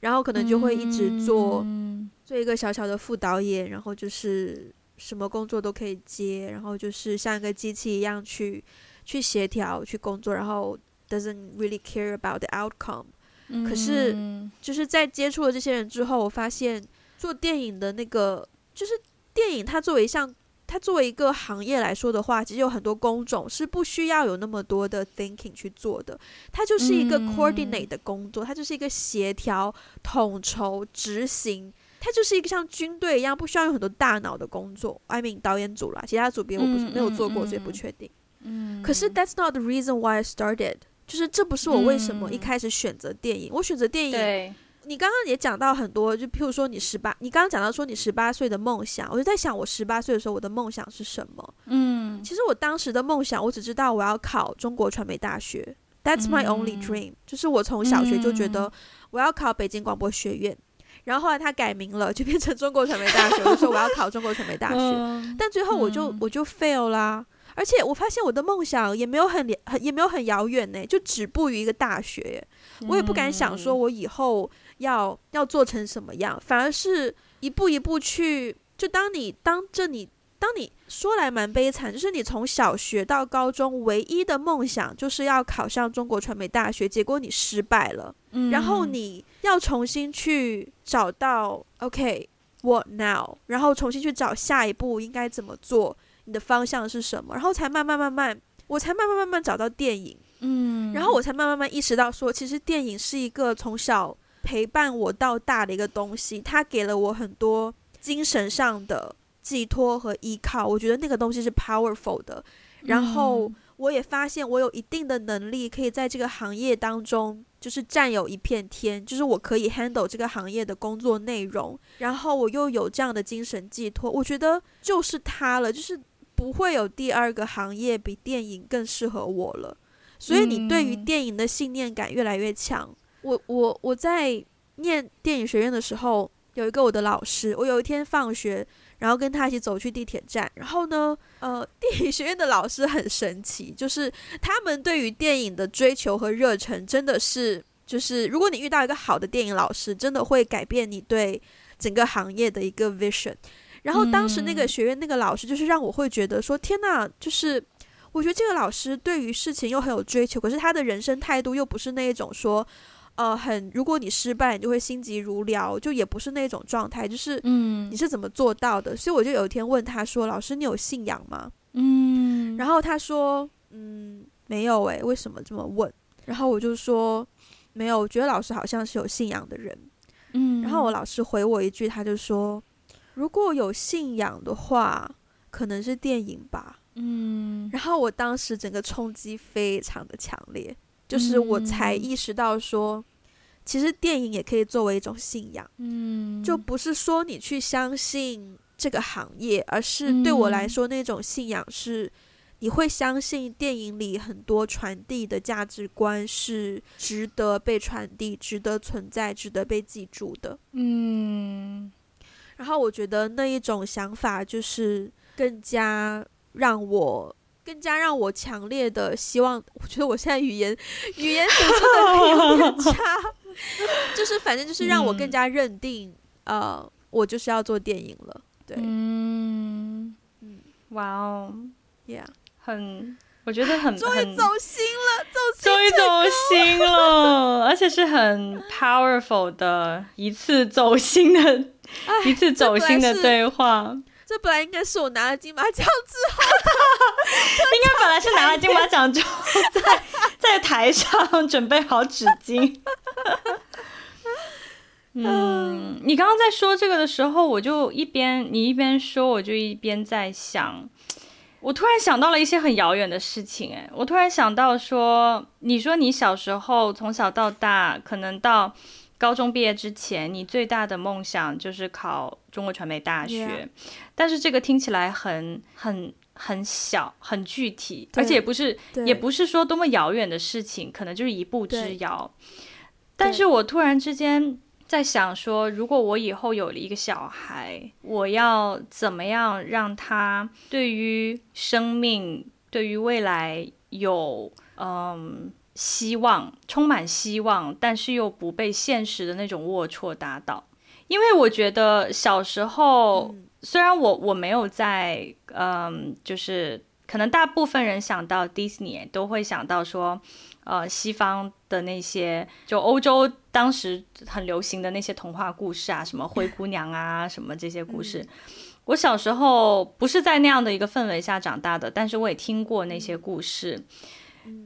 然后可能就会一直做，嗯、做一个小小的副导演，然后就是什么工作都可以接，然后就是像一个机器一样去去协调去工作，然后 doesn't really care about the outcome。嗯、可是就是在接触了这些人之后，我发现做电影的那个，就是电影它作为一项。它作为一个行业来说的话，其实有很多工种是不需要有那么多的 thinking 去做的。它就是一个 coordinate 的工作，它就是一个协调、统筹、执行。它就是一个像军队一样，不需要有很多大脑的工作。I mean 导演组啦，其他组别我不是没有做过，所以不确定。嗯，可是 that's not the reason why I started，就是这不是我为什么一开始选择电影。我选择电影。你刚刚也讲到很多，就譬如说你十八，你刚刚讲到说你十八岁的梦想，我就在想我十八岁的时候我的梦想是什么？嗯，其实我当时的梦想，我只知道我要考中国传媒大学，That's my only dream，嗯，就是我从小学就觉得我要考北京广播学院，然后后来他改名了，就变成中国传媒大学，我说我要考中国传媒大学，但最后我就我就 fail 啦。而且我发现我的梦想也没有很很也没有很遥远呢，就止步于一个大学，我也不敢想说我以后。要要做成什么样，反而是一步一步去。就当你当着你，当你说来蛮悲惨，就是你从小学到高中，唯一的梦想就是要考上中国传媒大学，结果你失败了。嗯，然后你要重新去找到 OK，what now？然后重新去找下一步应该怎么做，你的方向是什么？然后才慢慢慢慢，我才慢慢慢慢找到电影。嗯，然后我才慢慢慢慢意识到说，其实电影是一个从小。陪伴我到大的一个东西，它给了我很多精神上的寄托和依靠。我觉得那个东西是 powerful 的。然后我也发现我有一定的能力，可以在这个行业当中就是占有一片天，就是我可以 handle 这个行业的工作内容。然后我又有这样的精神寄托，我觉得就是它了，就是不会有第二个行业比电影更适合我了。所以你对于电影的信念感越来越强。我我我在念电影学院的时候，有一个我的老师。我有一天放学，然后跟他一起走去地铁站。然后呢，呃，电影学院的老师很神奇，就是他们对于电影的追求和热忱，真的是就是，如果你遇到一个好的电影老师，真的会改变你对整个行业的一个 vision。然后当时那个学院那个老师，就是让我会觉得说，天呐，就是我觉得这个老师对于事情又很有追求，可是他的人生态度又不是那一种说。呃，很，如果你失败，你就会心急如燎，就也不是那种状态，就是，嗯，你是怎么做到的？嗯、所以我就有一天问他说：“老师，你有信仰吗？”嗯，然后他说：“嗯，没有诶，为什么这么问？”然后我就说：“没有，我觉得老师好像是有信仰的人。”嗯，然后我老师回我一句，他就说：“如果有信仰的话，可能是电影吧。”嗯，然后我当时整个冲击非常的强烈。就是我才意识到说，嗯、其实电影也可以作为一种信仰，嗯，就不是说你去相信这个行业，而是对我来说，那种信仰是你会相信电影里很多传递的价值观是值得被传递、值得存在、值得被记住的。嗯，然后我觉得那一种想法就是更加让我、更加让我强烈的希望。我觉得我现在语言语言组 织的有点差，就是反正就是让我更加认定，嗯、呃，我就是要做电影了。对，嗯嗯，哇哦，Yeah。很，我觉得很，终于走心了，走终于走心了，而且是很 powerful 的一次走心的，唉 一次走心的对话。这本来应该是我拿了金马奖之后的，应该本来是拿了金马奖之后，在在台上准备好纸巾。嗯，你刚刚在说这个的时候，我就一边你一边说，我就一边在想。我突然想到了一些很遥远的事情，哎，我突然想到说，你说你小时候从小到大，可能到高中毕业之前，你最大的梦想就是考中国传媒大学.但是这个听起来很很很小，很具体，而且也不是也不是说多么遥远的事情，可能就是一步之遥。但是我突然之间。在想说，如果我以后有了一个小孩，我要怎么样让他对于生命、对于未来有嗯希望，充满希望，但是又不被现实的那种龌龊打倒？因为我觉得小时候，嗯、虽然我我没有在嗯，就是可能大部分人想到 Disney 都会想到说。呃，西方的那些，就欧洲当时很流行的那些童话故事啊，什么灰姑娘啊，什么这些故事。我小时候不是在那样的一个氛围下长大的，但是我也听过那些故事。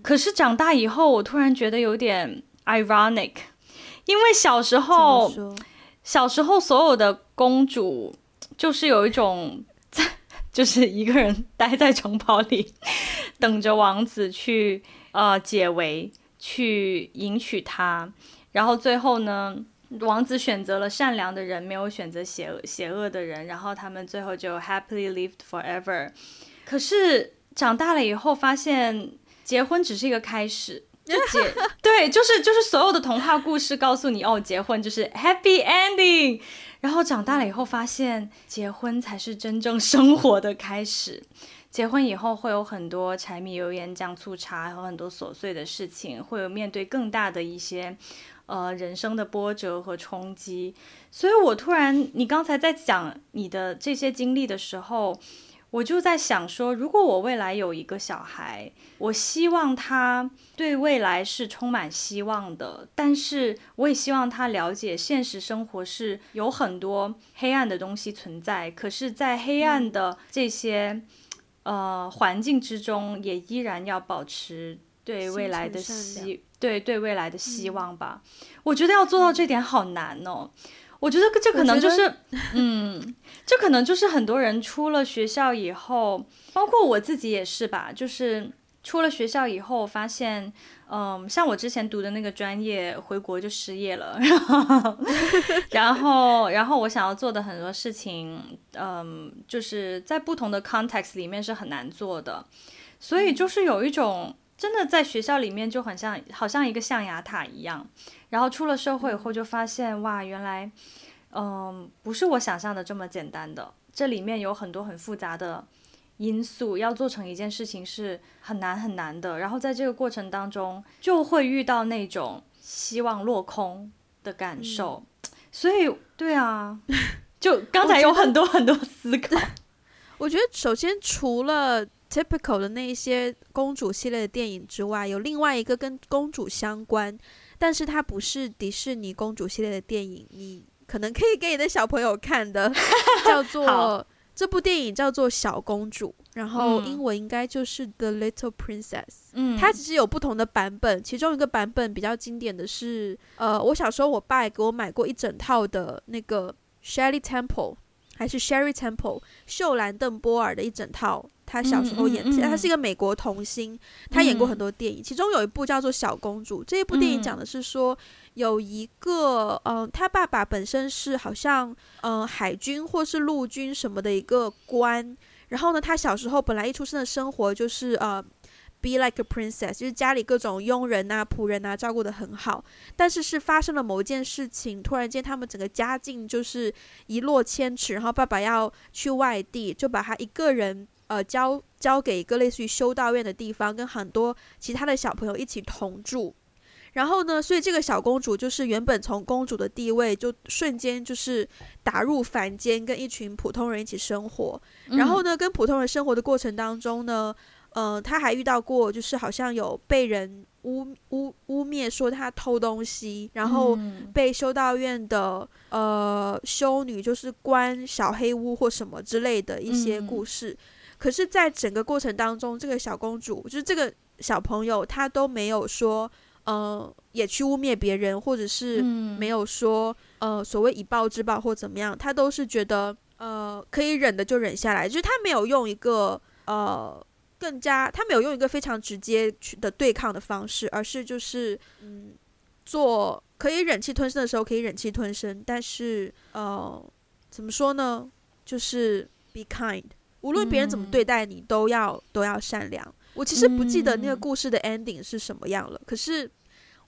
可是长大以后，我突然觉得有点 ironic，因为小时候，小时候所有的公主就是有一种在，就是一个人待在城堡里，等着王子去。呃，解围去迎娶她，然后最后呢，王子选择了善良的人，没有选择邪恶邪恶的人，然后他们最后就 happily lived forever。可是长大了以后，发现结婚只是一个开始，就结对，就是就是所有的童话故事告诉你，哦，结婚就是 happy ending。然后长大了以后，发现结婚才是真正生活的开始。结婚以后会有很多柴米油盐酱醋茶，和很多琐碎的事情，会有面对更大的一些，呃，人生的波折和冲击。所以我突然，你刚才在讲你的这些经历的时候，我就在想说，如果我未来有一个小孩，我希望他对未来是充满希望的，但是我也希望他了解现实生活是有很多黑暗的东西存在。可是，在黑暗的这些。呃，环境之中也依然要保持对未来的希，对对未来的希望吧。嗯、我觉得要做到这点好难哦。我觉得这可能就是，嗯，这可能就是很多人出了学校以后，包括我自己也是吧，就是。出了学校以后，发现，嗯，像我之前读的那个专业，回国就失业了，然后，然后然后我想要做的很多事情，嗯，就是在不同的 context 里面是很难做的，所以就是有一种真的在学校里面就很像，好像一个象牙塔一样，然后出了社会以后就发现，哇，原来，嗯，不是我想象的这么简单的，这里面有很多很复杂的。因素要做成一件事情是很难很难的，然后在这个过程当中就会遇到那种希望落空的感受，嗯、所以对啊，就刚才有很多很多思考。我，我觉得首先除了 typical 的那一些公主系列的电影之外，有另外一个跟公主相关，但是它不是迪士尼公主系列的电影，你可能可以给你的小朋友看的，叫做。这部电影叫做《小公主》，然后英文应该就是《The Little Princess》。嗯，它其实有不同的版本，其中一个版本比较经典的是，呃，我小时候我爸也给我买过一整套的那个 Shirley Temple，还是 Sherry Temple，秀兰邓波尔的一整套。她小时候演，嗯嗯嗯、他是一个美国童星，她演过很多电影，嗯、其中有一部叫做《小公主》。这一部电影讲的是说，有一个，嗯、呃，他爸爸本身是好像，嗯、呃，海军或是陆军什么的一个官，然后呢，她小时候本来一出生的生活就是呃，be like a princess，就是家里各种佣人啊、仆人啊照顾的很好。但是是发生了某一件事情，突然间他们整个家境就是一落千尺，然后爸爸要去外地，就把他一个人呃交交给一个类似于修道院的地方，跟很多其他的小朋友一起同住。然后呢，所以这个小公主就是原本从公主的地位，就瞬间就是打入凡间，跟一群普通人一起生活。然后呢，跟普通人生活的过程当中呢，呃，他还遇到过，就是好像有被人污污污蔑说他偷东西，然后被修道院的呃修女就是关小黑屋或什么之类的一些故事。可是，在整个过程当中，这个小公主就是这个小朋友，她都没有说。呃，也去污蔑别人，或者是没有说、嗯、呃所谓以暴制暴或怎么样，他都是觉得呃可以忍的就忍下来，就是他没有用一个呃更加，他没有用一个非常直接去的对抗的方式，而是就是嗯做可以忍气吞声的时候可以忍气吞声，但是呃怎么说呢，就是 be kind，无论别人怎么对待你，都要都要善良。我其实不记得那个故事的 ending 是什么样了，可是。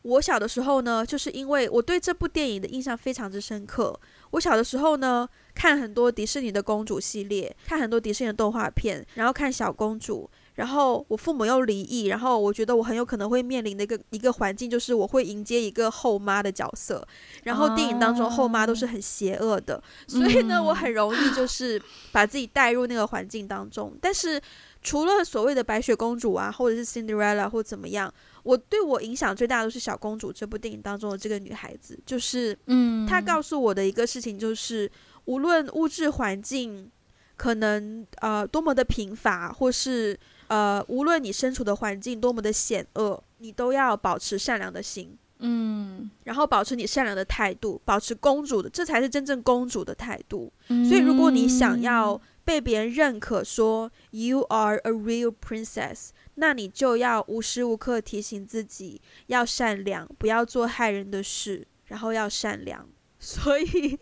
我小的时候呢，就是因为我对这部电影的印象非常之深刻。我小的时候呢，看很多迪士尼的公主系列，看很多迪士尼的动画片，然后看小公主。然后我父母又离异，然后我觉得我很有可能会面临的一个一个环境，就是我会迎接一个后妈的角色。然后电影当中后妈都是很邪恶的，所以呢，我很容易就 是把自己带入那个环境当中。但是除了所谓的白雪公主啊，或者是 Cinderella 或怎么样。我对我影响最大的是《小公主》这部电影当中的这个女孩子，就是，嗯，她告诉我的一个事情就是，无论物质环境可能呃多么的贫乏，或是呃无论你身处的环境多么的险恶，你都要保持善良的心，嗯，然后保持你善良的态度，保持公主的，这才是真正公主的态度。所以，如果你想要被别人认可，说 “You are a real princess”。那你就要无时无刻提醒自己要善良，不要做害人的事，然后要善良。所以，嗯、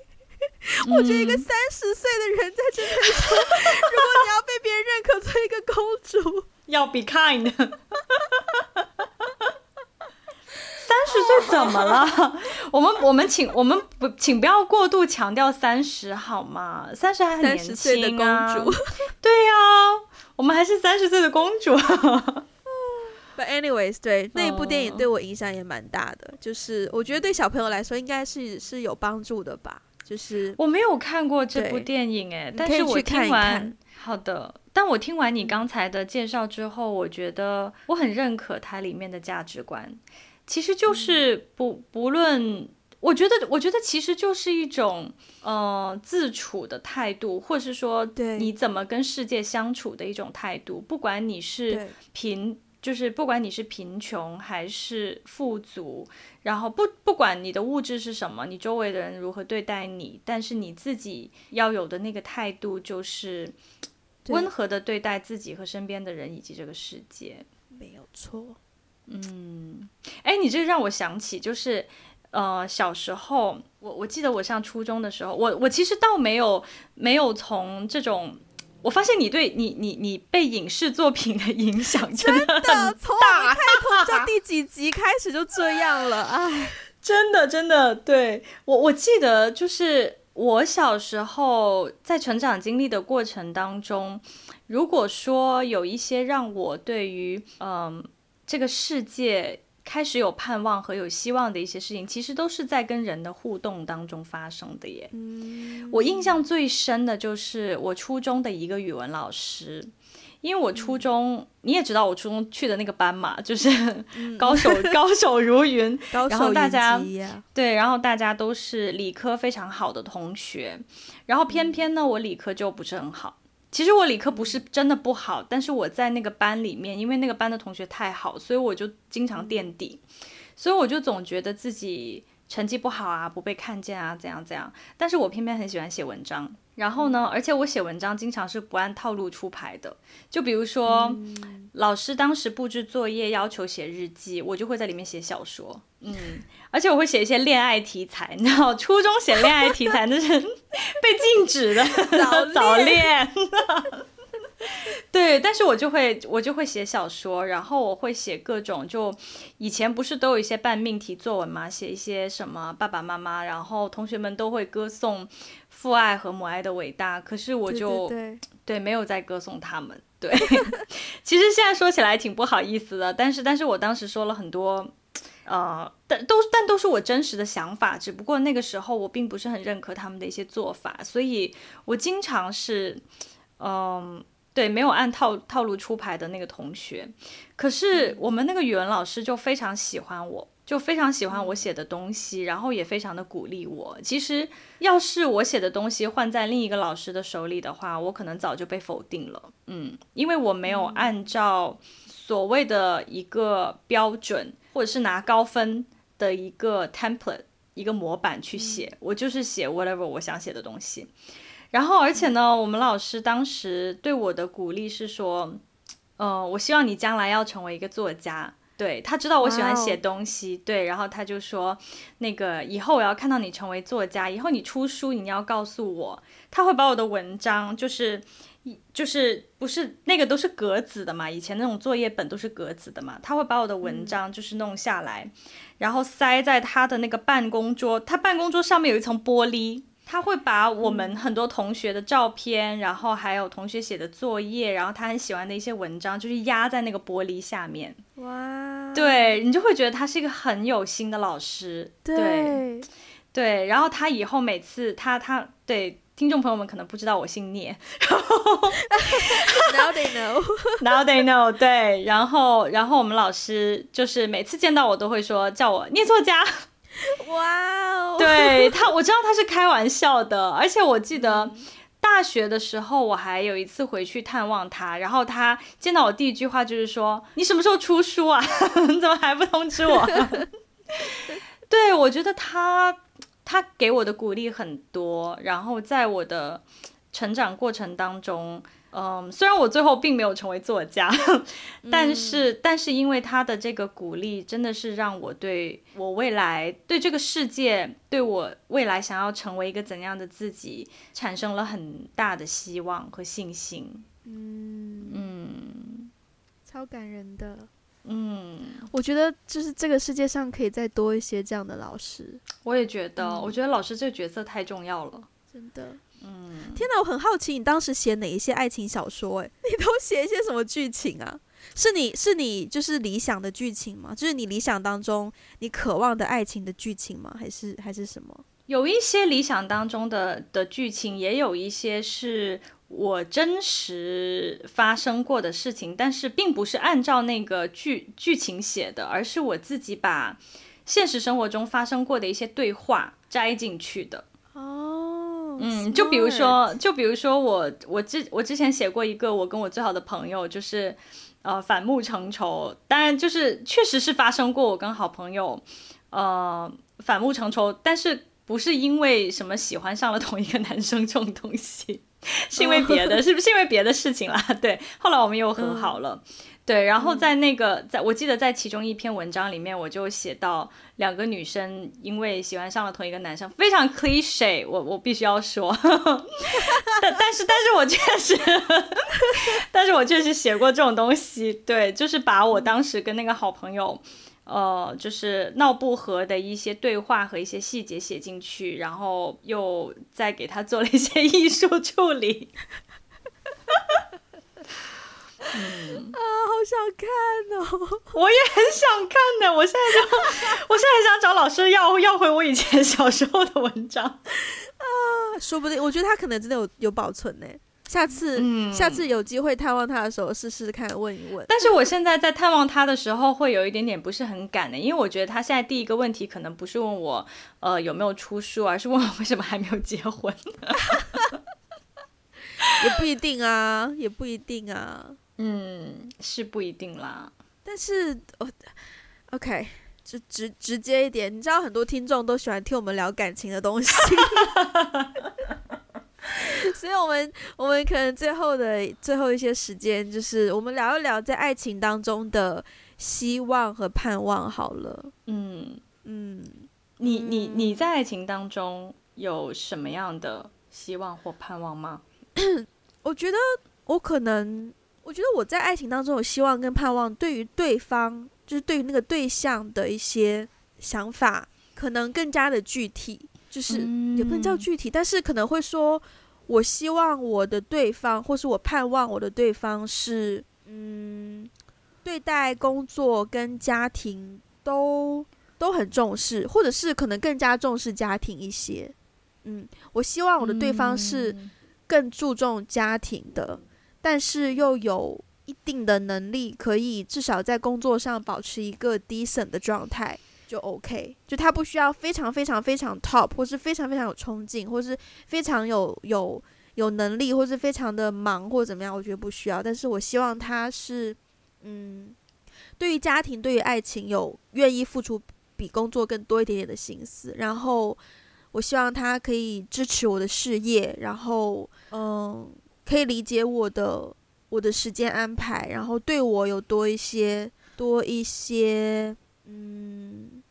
我觉得一个三十岁的人在这里说，如果你要被别人认可做一个公主，要 be kind。三十岁怎么了？我们我们请我们不请不要过度强调三十好吗？三十还很年轻啊。三十岁的公主，对呀、啊。我们还是三十岁的公主，But anyways，对那一部电影对我影响也蛮大的，就是我觉得对小朋友来说应该是是有帮助的吧。就是我没有看过这部电影哎，但是我听完，好的，但我听完你刚才的介绍之后，我觉得我很认可它里面的价值观，其实就是不不论。我觉得，我觉得其实就是一种，呃，自处的态度，或者是说，你怎么跟世界相处的一种态度。不管你是贫，就是不管你是贫穷还是富足，然后不不管你的物质是什么，你周围的人如何对待你，但是你自己要有的那个态度，就是温和的对待自己和身边的人以及这个世界。没有错。嗯，哎，你这让我想起就是。呃，小时候，我我记得我上初中的时候，我我其实倒没有没有从这种，我发现你对你你你被影视作品的影响真的很大，从开头到第几集开始就这样了，哎，真的真的，对，我我记得就是我小时候在成长经历的过程当中，如果说有一些让我对于嗯、呃、这个世界。开始有盼望和有希望的一些事情，其实都是在跟人的互动当中发生的耶。嗯，我印象最深的就是我初中的一个语文老师，因为我初中，嗯，你也知道我初中去的那个班嘛，就是 高手，嗯，高手如云，然后大家对，然后大家都是理科非常好的同学，然后偏偏呢，我理科就不是很好。其实我理科不是真的不好，但是我在那个班里面，因为那个班的同学太好，所以我就经常垫底，所以我就总觉得自己成绩不好啊，不被看见啊，怎样怎样。但是我偏偏很喜欢写文章。然后呢，而且我写文章经常是不按套路出牌的。就比如说，嗯、老师当时布置作业要求写日记，我就会在里面写小说。嗯，而且我会写一些恋爱题材。你知道，初中写恋爱题材那是 被禁止的，早恋。对，但是我就会我就会写小说，然后我会写各种，就以前不是都有一些半命题作文嘛，写一些什么爸爸妈妈，然后同学们都会歌颂父爱和母爱的伟大，可是我就对，没有在歌颂他们。对，其实现在说起来挺不好意思的，但是但是我当时说了很多。呃，但都但都是我真实的想法，只不过那个时候我并不是很认可他们的一些做法，所以我经常是，嗯、呃，对，没有按套套路出牌的那个同学。可是我们那个语文老师就非常喜欢我，就非常喜欢我写的东西，然后也非常的鼓励我。其实要是我写的东西换在另一个老师的手里的话，我可能早就被否定了。嗯，因为我没有按照所谓的一个标准。或者是拿高分的一个 template 一个模板去写，嗯、我就是写 whatever 我想写的东西。然后，而且呢，我们老师当时对我的鼓励是说，呃，我希望你将来要成为一个作家。对，他知道我喜欢写东西，Wow. 对，然后他就说，那个以后我要看到你成为作家，以后你出书，你要告诉我，他会把我的文章就是。就是不是那个都是格子的嘛？以前那种作业本都是格子的嘛？他会把我的文章就是弄下来，嗯、然后塞在他的那个办公桌。他办公桌上面有一层玻璃，他会把我们很多同学的照片，嗯、然后还有同学写的作业，然后他很喜欢的一些文章，就是压在那个玻璃下面。哇！对，你就会觉得他是一个很有心的老师。对对，对，然后他以后每次他他对。听众朋友们可能不知道我姓聂，然后 Now they know. Now they know. 对，然后然后我们老师就是每次见到我都会说叫我聂作家。哇哦 对他，我知道他是开玩笑的，而且我记得大学的时候我还有一次回去探望他，然后他见到我第一句话就是说：“你什么时候出书啊？你 怎么还不通知我？”对，我觉得他。他给我的鼓励很多，然后在我的成长过程当中，嗯，虽然我最后并没有成为作家，但是，嗯、但是因为他的这个鼓励，真的是让我对我未来、对这个世界、对我未来想要成为一个怎样的自己，产生了很大的希望和信心。嗯嗯，超感人的。嗯，我觉得就是这个世界上可以再多一些这样的老师。我也觉得，嗯、我觉得老师这个角色太重要了，真的。嗯，天哪，我很好奇，你当时写哪一些爱情小说？哎，你都写一些什么剧情啊？是你是你就是理想的剧情吗？就是你理想当中你渴望的爱情的剧情吗？还是还是什么？有一些理想当中的的剧情，也有一些是。我真实发生过的事情，但是并不是按照那个剧剧情写的，而是我自己把现实生活中发生过的一些对话摘进去的。哦，嗯，就比如说，就比如说我我之我之前写过一个，我跟我最好的朋友就是呃反目成仇，当然就是确实是发生过，我跟好朋友呃反目成仇，但是不是因为什么喜欢上了同一个男生这种东西。是因为别的，是不是因为别的事情啦？对，后来我们又和好了。嗯、对，然后在那个，在我记得在其中一篇文章里面，我就写到两个女生因为喜欢上了同一个男生，非常 cliche，我我必须要说。但但是但是我确实，但是我确实写过这种东西。对，就是把我当时跟那个好朋友。呃，就是闹不和的一些对话和一些细节写进去，然后又再给他做了一些 艺术处理。嗯啊，好想看哦！我也很想看的，我现在就，我现在很想找老师要要回我以前小时候的文章啊，说不定我觉得他可能真的有有保存呢。下次，嗯，下次有机会探望他的时候，试试看问一问。但是我现在在探望他的时候，会有一点点不是很敢的，因为我觉得他现在第一个问题可能不是问我，呃，有没有出书，而是问我为什么还没有结婚。也不一定啊，也不一定啊。嗯，是不一定啦。但是，哦，OK，直直直接一点，你知道很多听众都喜欢听我们聊感情的东西。所以，我们我们可能最后的最后一些时间，就是我们聊一聊在爱情当中的希望和盼望。好了，嗯嗯，你你你在爱情当中有什么样的希望或盼望吗？我觉得，我可能我觉得我在爱情当中有希望跟盼望，对于对方就是对于那个对象的一些想法，可能更加的具体，就是也不能叫具体，但是可能会说，我希望我的对方，或是我盼望我的对方是，嗯，对待工作跟家庭都都很重视，或者是可能更加重视家庭一些。嗯，我希望我的对方是更注重家庭的，但是又有一定的能力，可以至少在工作上保持一个 decent 的状态就 OK。就他不需要非常非常非常 top，或是非常非常有冲劲，或是非常有有有能力，或是非常的忙或怎么样，我觉得不需要。但是我希望他是，嗯，对于家庭、对于爱情有愿意付出比工作更多一点点的心思，然后。我希望他可以支持我的事业，然后嗯，可以理解我的我的时间安排，然后对我有多一些多一些嗯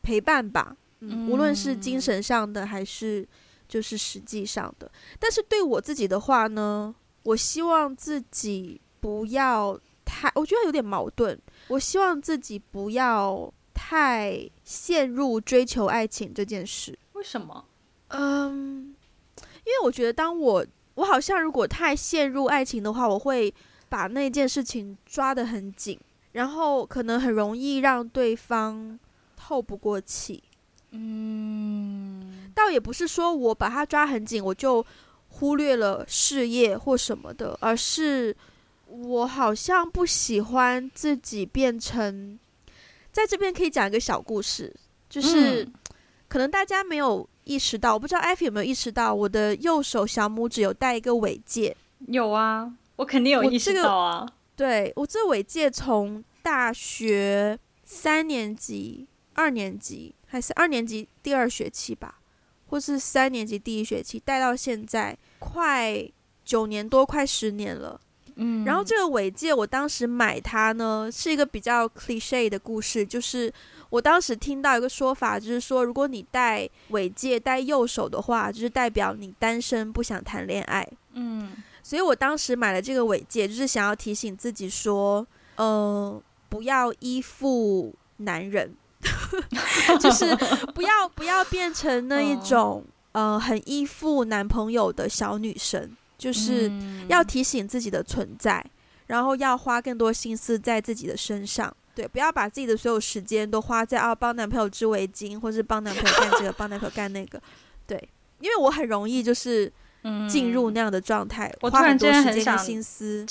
陪伴吧，嗯，无论是精神上的还是就是实际上的。但是对我自己的话呢，我希望自己不要太，我觉得有点矛盾。我希望自己不要太陷入追求爱情这件事。为什么？嗯，因为我觉得，当我我好像如果太陷入爱情的话，我会把那件事情抓得很紧，然后可能很容易让对方透不过气。嗯，倒也不是说我把它抓很紧，我就忽略了事业或什么的，而是我好像不喜欢自己变成，在这边可以讲一个小故事，就是。嗯可能大家没有意识到，我不知道艾菲有没有意识到，我的右手小拇指有戴一个尾戒。有啊，我肯定有意识到啊。我这个、对我这尾戒从大学三年级、二年级还是二年级第二学期吧，或是三年级第一学期戴到现在，快九年多，快十年了。嗯，然后这个尾戒，我当时买它呢，是一个比较 cliche 的故事，就是。我当时听到一个说法，就是说，如果你戴尾戒戴右手的话，就是代表你单身不想谈恋爱。嗯，所以我当时买了这个尾戒，就是想要提醒自己说，嗯、呃，不要依附男人，就是不要不要变成那一种呃很依附男朋友的小女生，就是要提醒自己的存在，然后要花更多心思在自己的身上。对，不要把自己的所有时间都花在啊帮男朋友织围巾，或是帮男朋友干这个，帮男朋友干那个。对，因为我很容易就是进入那样的状态，我花很多时间跟心思。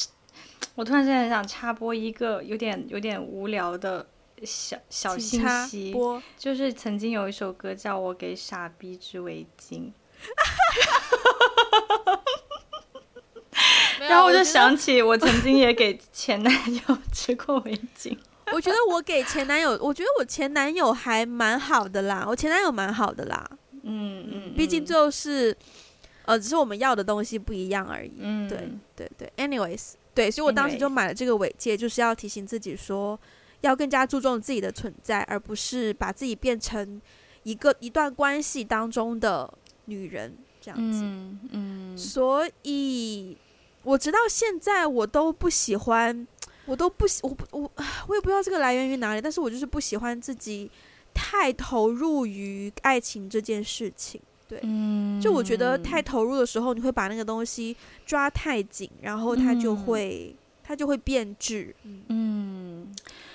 我突然之间很想插播一个有点有点无聊的小小信息，就是曾经有一首歌叫我给傻逼织围巾，然后我就想起我曾经也给前男友 织过围巾。我觉得我给前男友，我觉得我前男友还蛮好的啦，我前男友蛮好的啦，嗯嗯，毕竟就是，呃，只是我们要的东西不一样而已，嗯，对对对，anyways，对，所以我当时就买了这个尾戒，就是要提醒自己说，要更加注重自己的存在，而不是把自己变成一个一段关系当中的女人这样子，嗯嗯，所以我直到现在我都不喜欢。我都不喜，我不我我也不知道这个来源于哪里，但是我就是不喜欢自己太投入于爱情这件事情。对，嗯，就我觉得太投入的时候，你会把那个东西抓太紧，然后它就会、嗯、它就会变质。嗯，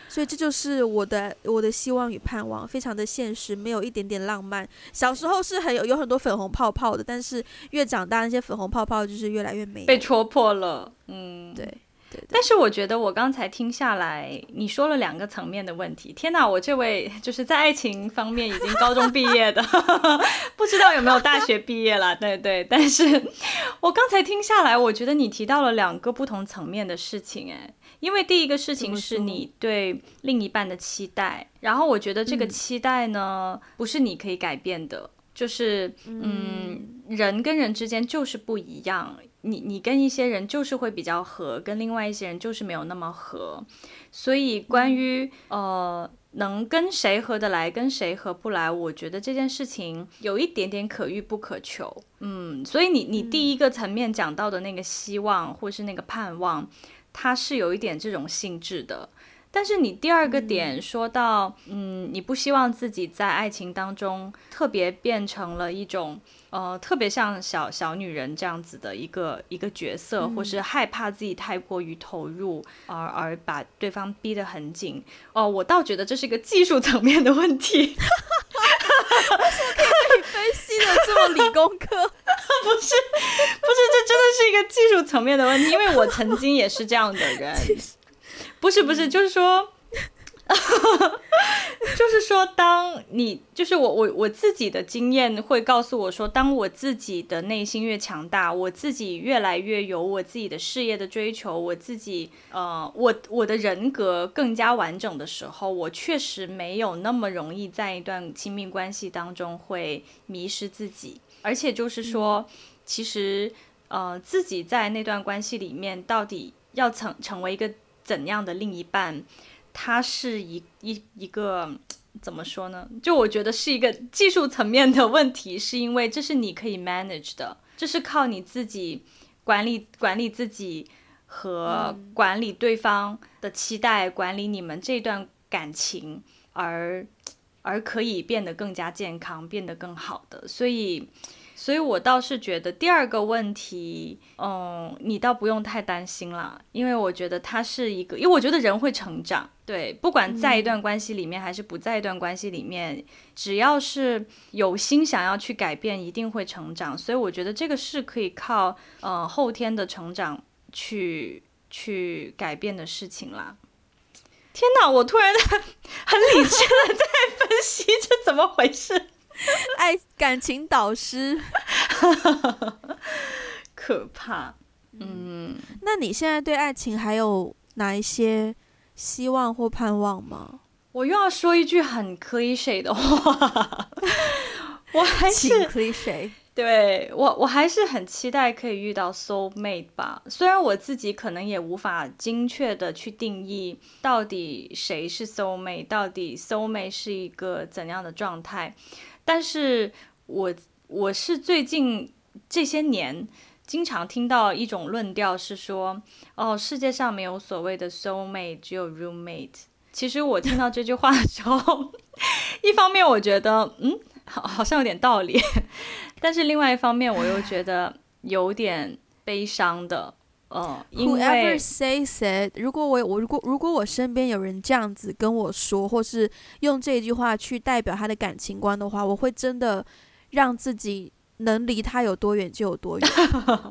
所以这就是我的我的希望与盼望，非常的现实，没有一点点浪漫。小时候是很有有很多粉红泡泡的，但是越长大，那些粉红泡泡就是越来越没被戳破了。嗯，对。但是我觉得我刚才听下来，你说了两个层面的问题。天哪，我这位就是在爱情方面已经高中毕业的，不知道有没有大学毕业了？对对。但是我刚才听下来，我觉得你提到了两个不同层面的事情。哎，因为第一个事情是你对另一半的期待，然后我觉得这个期待呢，不是你可以改变的，就是嗯，人跟人之间就是不一样。你你跟一些人就是会比较合，跟另外一些人就是没有那么合，所以关于呃能跟谁合得来，跟谁合不来，我觉得这件事情有一点点可遇不可求。嗯，所以你你第一个层面讲到的那个希望或是那个盼望，它是有一点这种性质的。但是你第二个点说到，嗯，你不希望自己在爱情当中特别变成了一种，呃，特别像小小女人这样子的一个一个角色，或是害怕自己太过于投入，而而把对方逼得很紧。哦，我倒觉得这是一个技术层面的问题。为什么可以被你分析的这么理工科？不是，不是，这真的是一个技术层面的问题，因为我曾经也是这样的人。不是不是，就是说，就是说，当你就是我我我自己的经验会告诉我说，当我自己的内心越强大，我自己越来越有我自己的事业的追求，我自己呃，我我的人格更加完整的时候，我确实没有那么容易在一段亲密关系当中会迷失自己，而且就是说，其实呃，自己在那段关系里面到底要成成为一个。怎样的另一半，他是一一一个怎么说呢？就我觉得是一个技术层面的问题，是因为这是你可以 manage 的，这是靠你自己管理管理自己和管理对方的期待，嗯、管理你们这段感情而而可以变得更加健康，变得更好的，所以。所以我倒是觉得第二个问题，嗯，你倒不用太担心了，因为我觉得它是一个，因为我觉得人会成长，对，不管在一段关系里面还是不在一段关系里面，嗯，只要是有心想要去改变，一定会成长。所以我觉得这个是可以靠，呃，后天的成长去去改变的事情啦。天哪，我突然 很理智的在分析，这怎么回事？爱感情导师，可怕。嗯，那你现在对爱情还有哪一些希望或盼望吗？我又要说一句很 cliche 的话，我还是 cliche。对我，我还是很期待可以遇到 soul mate 吧。虽然我自己可能也无法精确的去定义到底谁是 soul mate，到底 soul mate 是一个怎样的状态。但是我我是最近这些年经常听到一种论调是说，哦，世界上没有所谓的 soul mate，只有 roommate。其实我听到这句话的时候，一方面我觉得嗯，好好像有点道理，但是另外一方面我又觉得有点悲伤的。嗯，Whoever says it，如果我我如果如果我身边有人这样子跟我说，或是用这句话去代表他的感情观的话，我会真的让自己能离他有多远就有多远。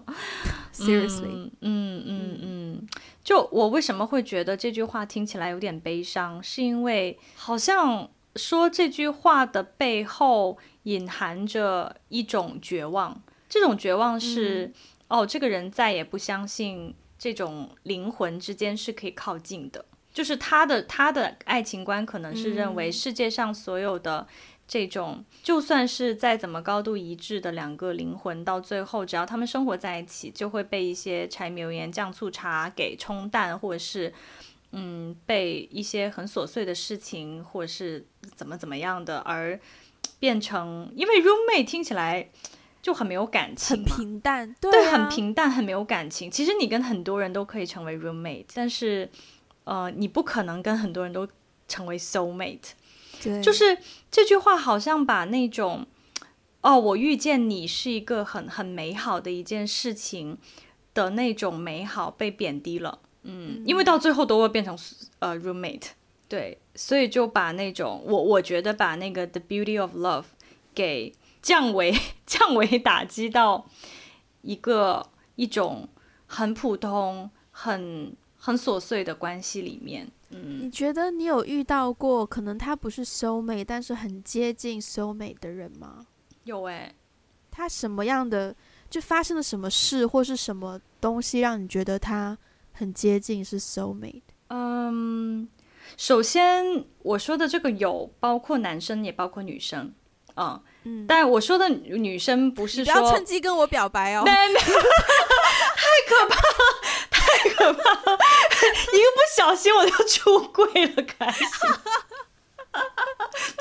Seriously，嗯嗯嗯嗯，就我为什么会觉得这句话听起来有点悲伤，是因为好像说这句话的背后隐含着一种绝望，这种绝望是。嗯哦，这个人再也不相信这种灵魂之间是可以靠近的，就是他的他的爱情观可能是认为世界上所有的这种，嗯、就算是再怎么高度一致的两个灵魂，到最后只要他们生活在一起，就会被一些柴米油盐酱醋茶给冲淡，或者是嗯被一些很琐碎的事情，或者是怎么怎么样的而变成，因为 roommate 听起来。就很没有感情，很平淡，对，啊、对，很平淡，很没有感情。其实你跟很多人都可以成为 roommate，但是，呃，你不可能跟很多人都成为 soulmate。对，就是这句话好像把那种，哦，我遇见你是一个很很美好的一件事情的那种美好被贬低了。嗯，嗯，因为到最后都会变成呃 roommate。对，所以就把那种我我觉得把那个 the beauty of love 给。降维 降维打击到一个一种很普通、很很琐碎的关系里面。嗯，你觉得你有遇到过可能他不是 soulmate，但是很接近 soulmate 的人吗？有诶、欸，他什么样的就发生了什么事，或是什么东西让你觉得他很接近是 soulmate？嗯，首先我说的这个有包括男生，也包括女生。嗯。嗯，但我说的女生不是说，不要趁机跟我表白哦，太可怕了，太可怕。了，一个不小心我就出柜了，开始。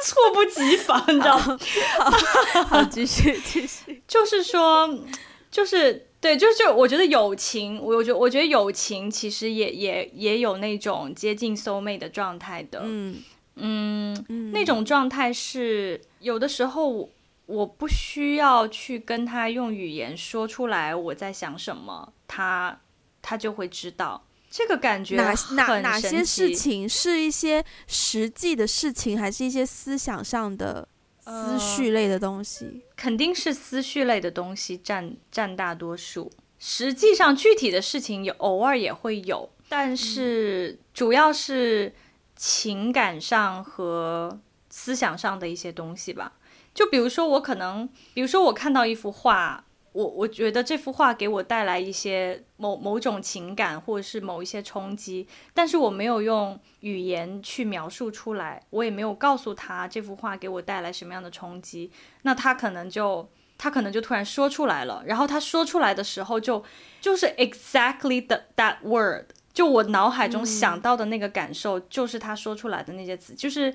猝不及防，你知道吗？好，继续继续，就是说，就是对，就是我觉得友情，我觉我觉得友情其实也也也有那种接近 soul mate 的状态的，嗯。嗯，嗯，那种状态是有的时候我不需要去跟他用语言说出来我在想什么，他他就会知道。这个感觉哪哪哪些事情是一些实际的事情，还是一些思想上的思绪类的东西？呃，肯定是思绪类的东西占占大多数。实际上，具体的事情也偶尔也会有，但是主要是情感上和思想上的一些东西吧。就比如说，我可能，比如说我看到一幅画。我我觉得这幅画给我带来一些某某种情感，或者是某一些冲击，但是我没有用语言去描述出来，我也没有告诉他这幅画给我带来什么样的冲击，那他可能就他可能就突然说出来了，然后他说出来的时候就就是 exactly the that word，就我脑海中想到的那个感受，就是他说出来的那些词，嗯、就是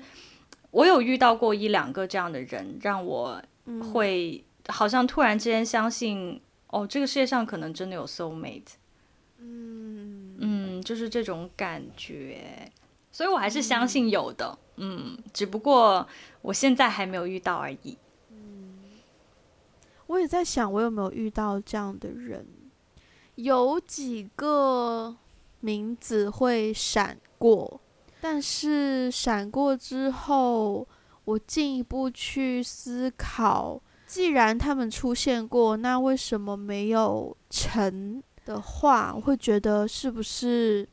我有遇到过一两个这样的人，让我会。好像突然之间相信，哦，这个世界上可能真的有 soul mate，嗯嗯，就是这种感觉，所以我还是相信有的，嗯，嗯，只不过我现在还没有遇到而已。嗯，我也在想，我有没有遇到这样的人？有几个名字会闪过，但是闪过之后，我进一步去思考。既然他们出现过，那为什么没有成的话，我会觉得是不是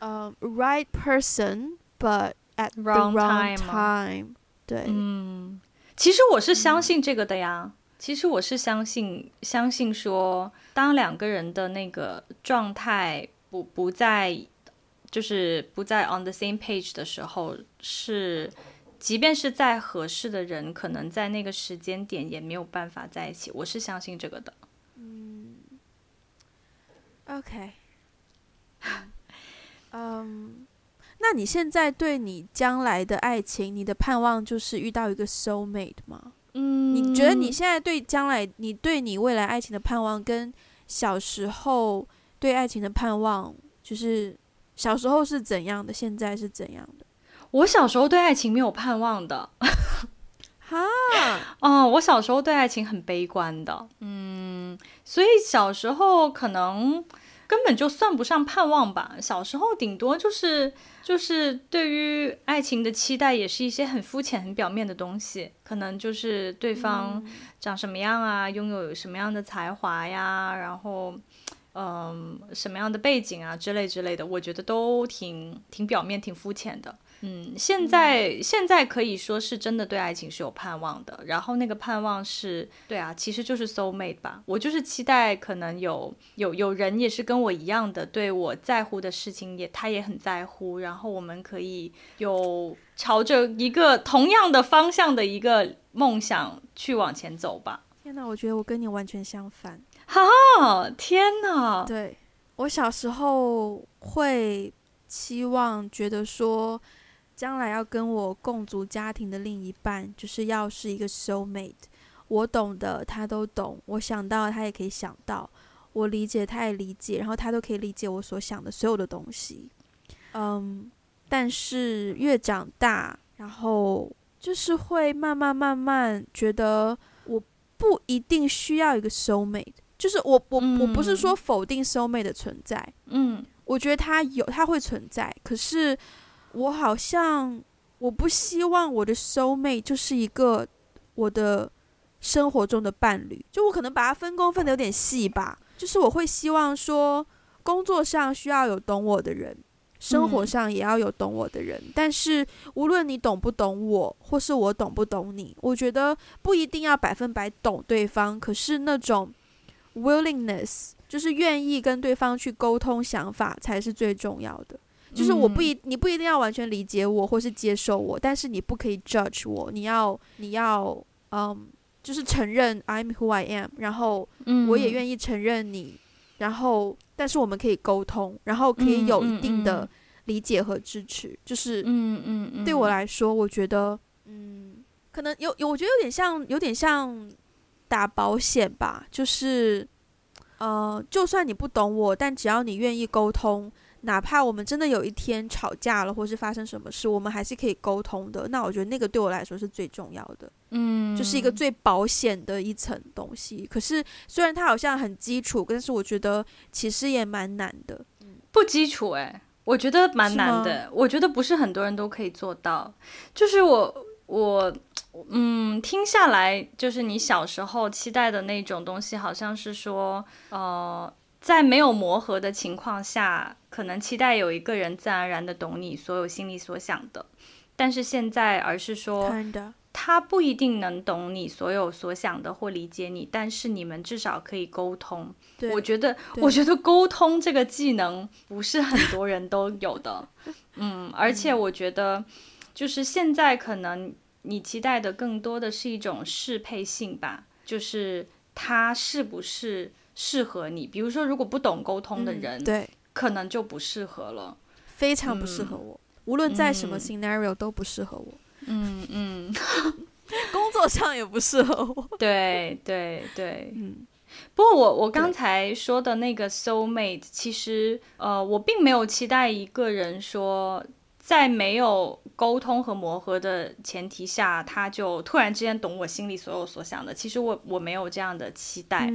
呃、uh，right person but at the wrong time？, time 对，嗯，其实我是相信这个的呀。嗯、其实我是相信，相信说，当两个人的那个状态不不在，就是不在 on the same page 的时候是。即便是再合适的人，可能在那个时间点也没有办法在一起。我是相信这个的。嗯，OK，嗯，um, 那你现在对你将来的爱情，你的盼望就是遇到一个 soul mate 吗？嗯，你觉得你现在对将来，你对你未来爱情的盼望，跟小时候对爱情的盼望，就是小时候是怎样的，现在是怎样的？我小时候对爱情没有盼望的，哈，哦，我小时候对爱情很悲观的，嗯，所以小时候可能根本就算不上盼望吧。小时候顶多就是就是对于爱情的期待，也是一些很肤浅、很表面的东西，可能就是对方长什么样啊，拥有什么样的才华呀，然后嗯，什么样的背景啊之类之类的，我觉得都挺挺表面、挺肤浅的。嗯，现在、嗯、现在可以说是真的对爱情是有盼望的，然后那个盼望是，对啊，其实就是 soul mate 吧。我就是期待可能有有有人也是跟我一样的，对我在乎的事情也他也很在乎，然后我们可以有朝着一个同样的方向的一个梦想去往前走吧。天哪，我觉得我跟你完全相反。哈、天哪！对，我小时候会期望觉得说。将来要跟我共组家庭的另一半，就是要是一个 soul mate，我懂的他都懂，我想到他也可以想到，我理解他也理解，然后他都可以理解我所想的所有的东西。嗯，但是越长大，然后就是会慢慢慢慢觉得我不一定需要一个 soul mate，就是我我我不是说否定 soul mate 的存在，嗯，我觉得他有，他会存在，可是。我好像我不希望我的 soul mate 就是一个我的生活中的伴侣，就我可能把它分工分的有点细吧。就是我会希望说，工作上需要有懂我的人，生活上也要有懂我的人。嗯。但是无论你懂不懂我，或是我懂不懂你，我觉得不一定要百分百懂对方。可是那种 willingness，就是愿意跟对方去沟通想法，才是最重要的。就是我不一，你不一定要完全理解我或是接受我，但是你不可以 judge 我，你要你要嗯，就是承认 I'm who I am，然后我也愿意承认你，然后但是我们可以沟通，然后可以有一定的理解和支持，就是嗯嗯，对我来说，我觉得嗯，可能有有，我觉得有点像，有点像打保险吧，就是呃，就算你不懂我，但只要你愿意沟通。哪怕我们真的有一天吵架了，或是发生什么事，我们还是可以沟通的。那我觉得那个对我来说是最重要的，嗯，就是一个最保险的一层东西。可是虽然它好像很基础，但是我觉得其实也蛮难的。不基础哎，我觉得蛮难的。我觉得不是很多人都可以做到。就是我我嗯，听下来，就是你小时候期待的那种东西，好像是说呃。在没有磨合的情况下，可能期待有一个人自然而然的懂你所有心里所想的，但是现在而是说，他不一定能懂你所有所想的或理解你，但是你们至少可以沟通。我觉得，我觉得沟通这个技能不是很多人都有的，嗯，而且我觉得，就是现在可能你期待的更多的是一种适配性吧，就是他是不是。适合你，比如说，如果不懂沟通的人，嗯、对，可能就不适合了，非常不适合我。嗯、无论在什么 scenario 都不适合我。嗯嗯，工作上也不适合我。对 对对，嗯。不过我我刚才说的那个 soul mate，其实呃，我并没有期待一个人说。在没有沟通和磨合的前提下，他就突然之间懂我心里所有所想的。其实我我没有这样的期待，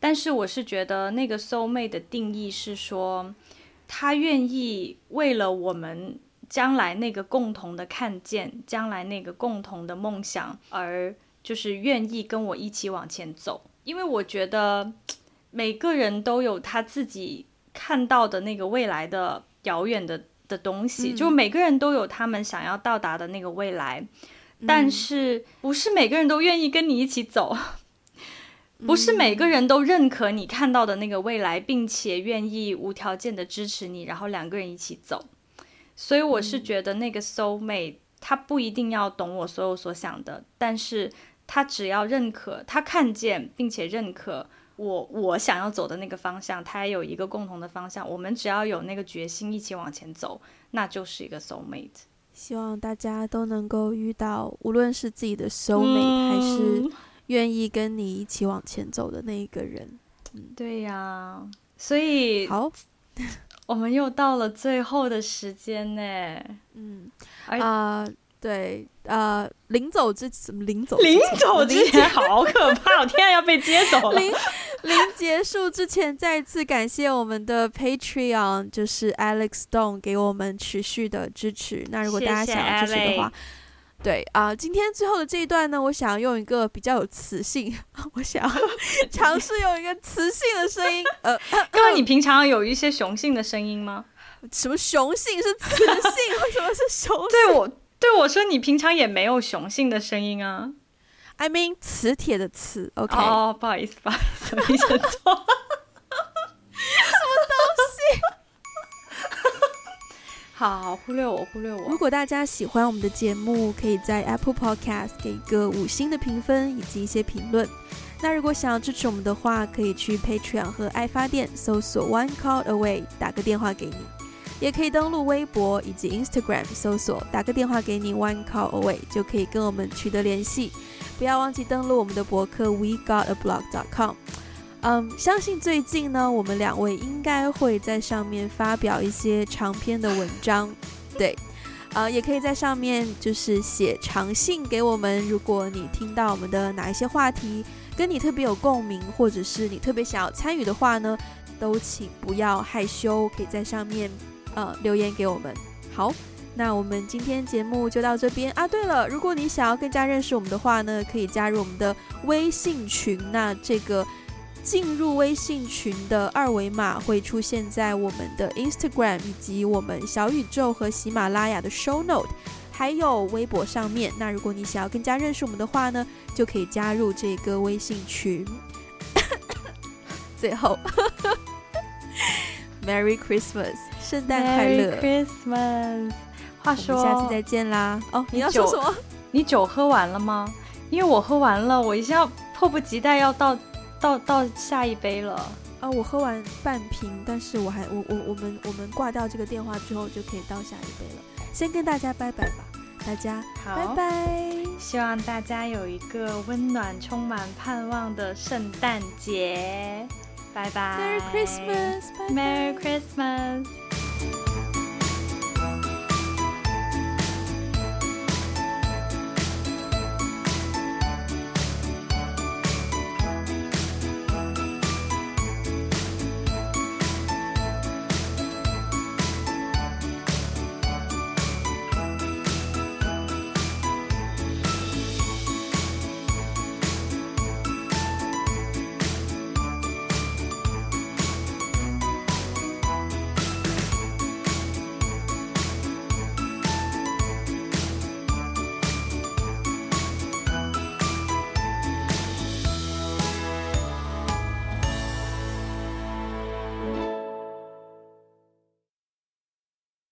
但是我是觉得那个 soul mate 的定义是说，他愿意为了我们将来那个共同的看见，将来那个共同的梦想，而就是愿意跟我一起往前走。因为我觉得每个人都有他自己看到的那个未来的遥远的。的东西，就每个人都有他们想要到达的那个未来，嗯，但是不是每个人都愿意跟你一起走，嗯，不是每个人都认可你看到的那个未来，并且愿意无条件的支持你，然后两个人一起走。所以我是觉得那个 soul mate，他不一定要懂我所有所想的，但是他只要认可，他看见并且认可。我我想要走的那个方向，他也有一个共同的方向。我们只要有那个决心，一起往前走，那就是一个 soul mate。希望大家都能够遇到，无论是自己的 soul mate，嗯，还是愿意跟你一起往前走的那一个人。嗯，对呀。所以好，我们又到了最后的时间呢。嗯，啊。Uh, 对，呃，临走之什么临走？临走之前好可怕，我天啊，要被接走了。临临结束之前，再次感谢我们的 Patreon，就是 Alex Stone 给我们持续的支持。那如果大家想要支持的话，谢谢对啊、呃，今天最后的这一段呢，我想要用一个比较有磁性，我想要 尝试用一个磁性的声音。呃，因为你平常有一些雄性的声音吗？什么雄性是雌性？为什么是雄性？对我。对我说：“你平常也没有雄性的声音啊。” I mean，磁铁的磁。OK，哦，不好意思，不好意思，我听错。什么东西？好，忽略我，忽略我。如果大家喜欢我们的节目，可以在 Apple Podcast 给一个五星的评分以及一些评论。那如果想要支持我们的话，可以去 Patreon 和爱发电搜索 One Call Away，打个电话给你。也可以登录微博以及 Instagram 搜索，打个电话给你 One Call Away 就可以跟我们取得联系。不要忘记登录我们的博客 We Got a Blog.com。嗯，相信最近呢，我们两位应该会在上面发表一些长篇的文章。对，呃，也可以在上面就是写长信给我们。如果你听到我们的哪一些话题跟你特别有共鸣，或者是你特别想要参与的话呢，都请不要害羞，可以在上面。呃，留言给我们。好，那我们今天节目就到这边啊。对了，如果你想要更加认识我们的话呢，可以加入我们的微信群。那这个进入微信群的二维码会出现在我们的 Instagram 以及我们小宇宙和喜马拉雅的 Show Note，还有微博上面。那如果你想要更加认识我们的话呢，就可以加入这个微信群。最后，Merry Christmas。圣诞快乐，Christmas。话说，下次再见啦。哦，你要说什么？你酒喝完了吗？因为我喝完了，我一下迫不及待要倒倒倒下一杯了。啊，我喝完半瓶，但是我还我我我们我们挂掉这个电话之后就可以倒下一杯了。先跟大家拜拜吧。大家好，拜拜。希望大家有一个温暖、充满盼望的圣诞节。拜拜。Merry Christmas。Merry Christmas。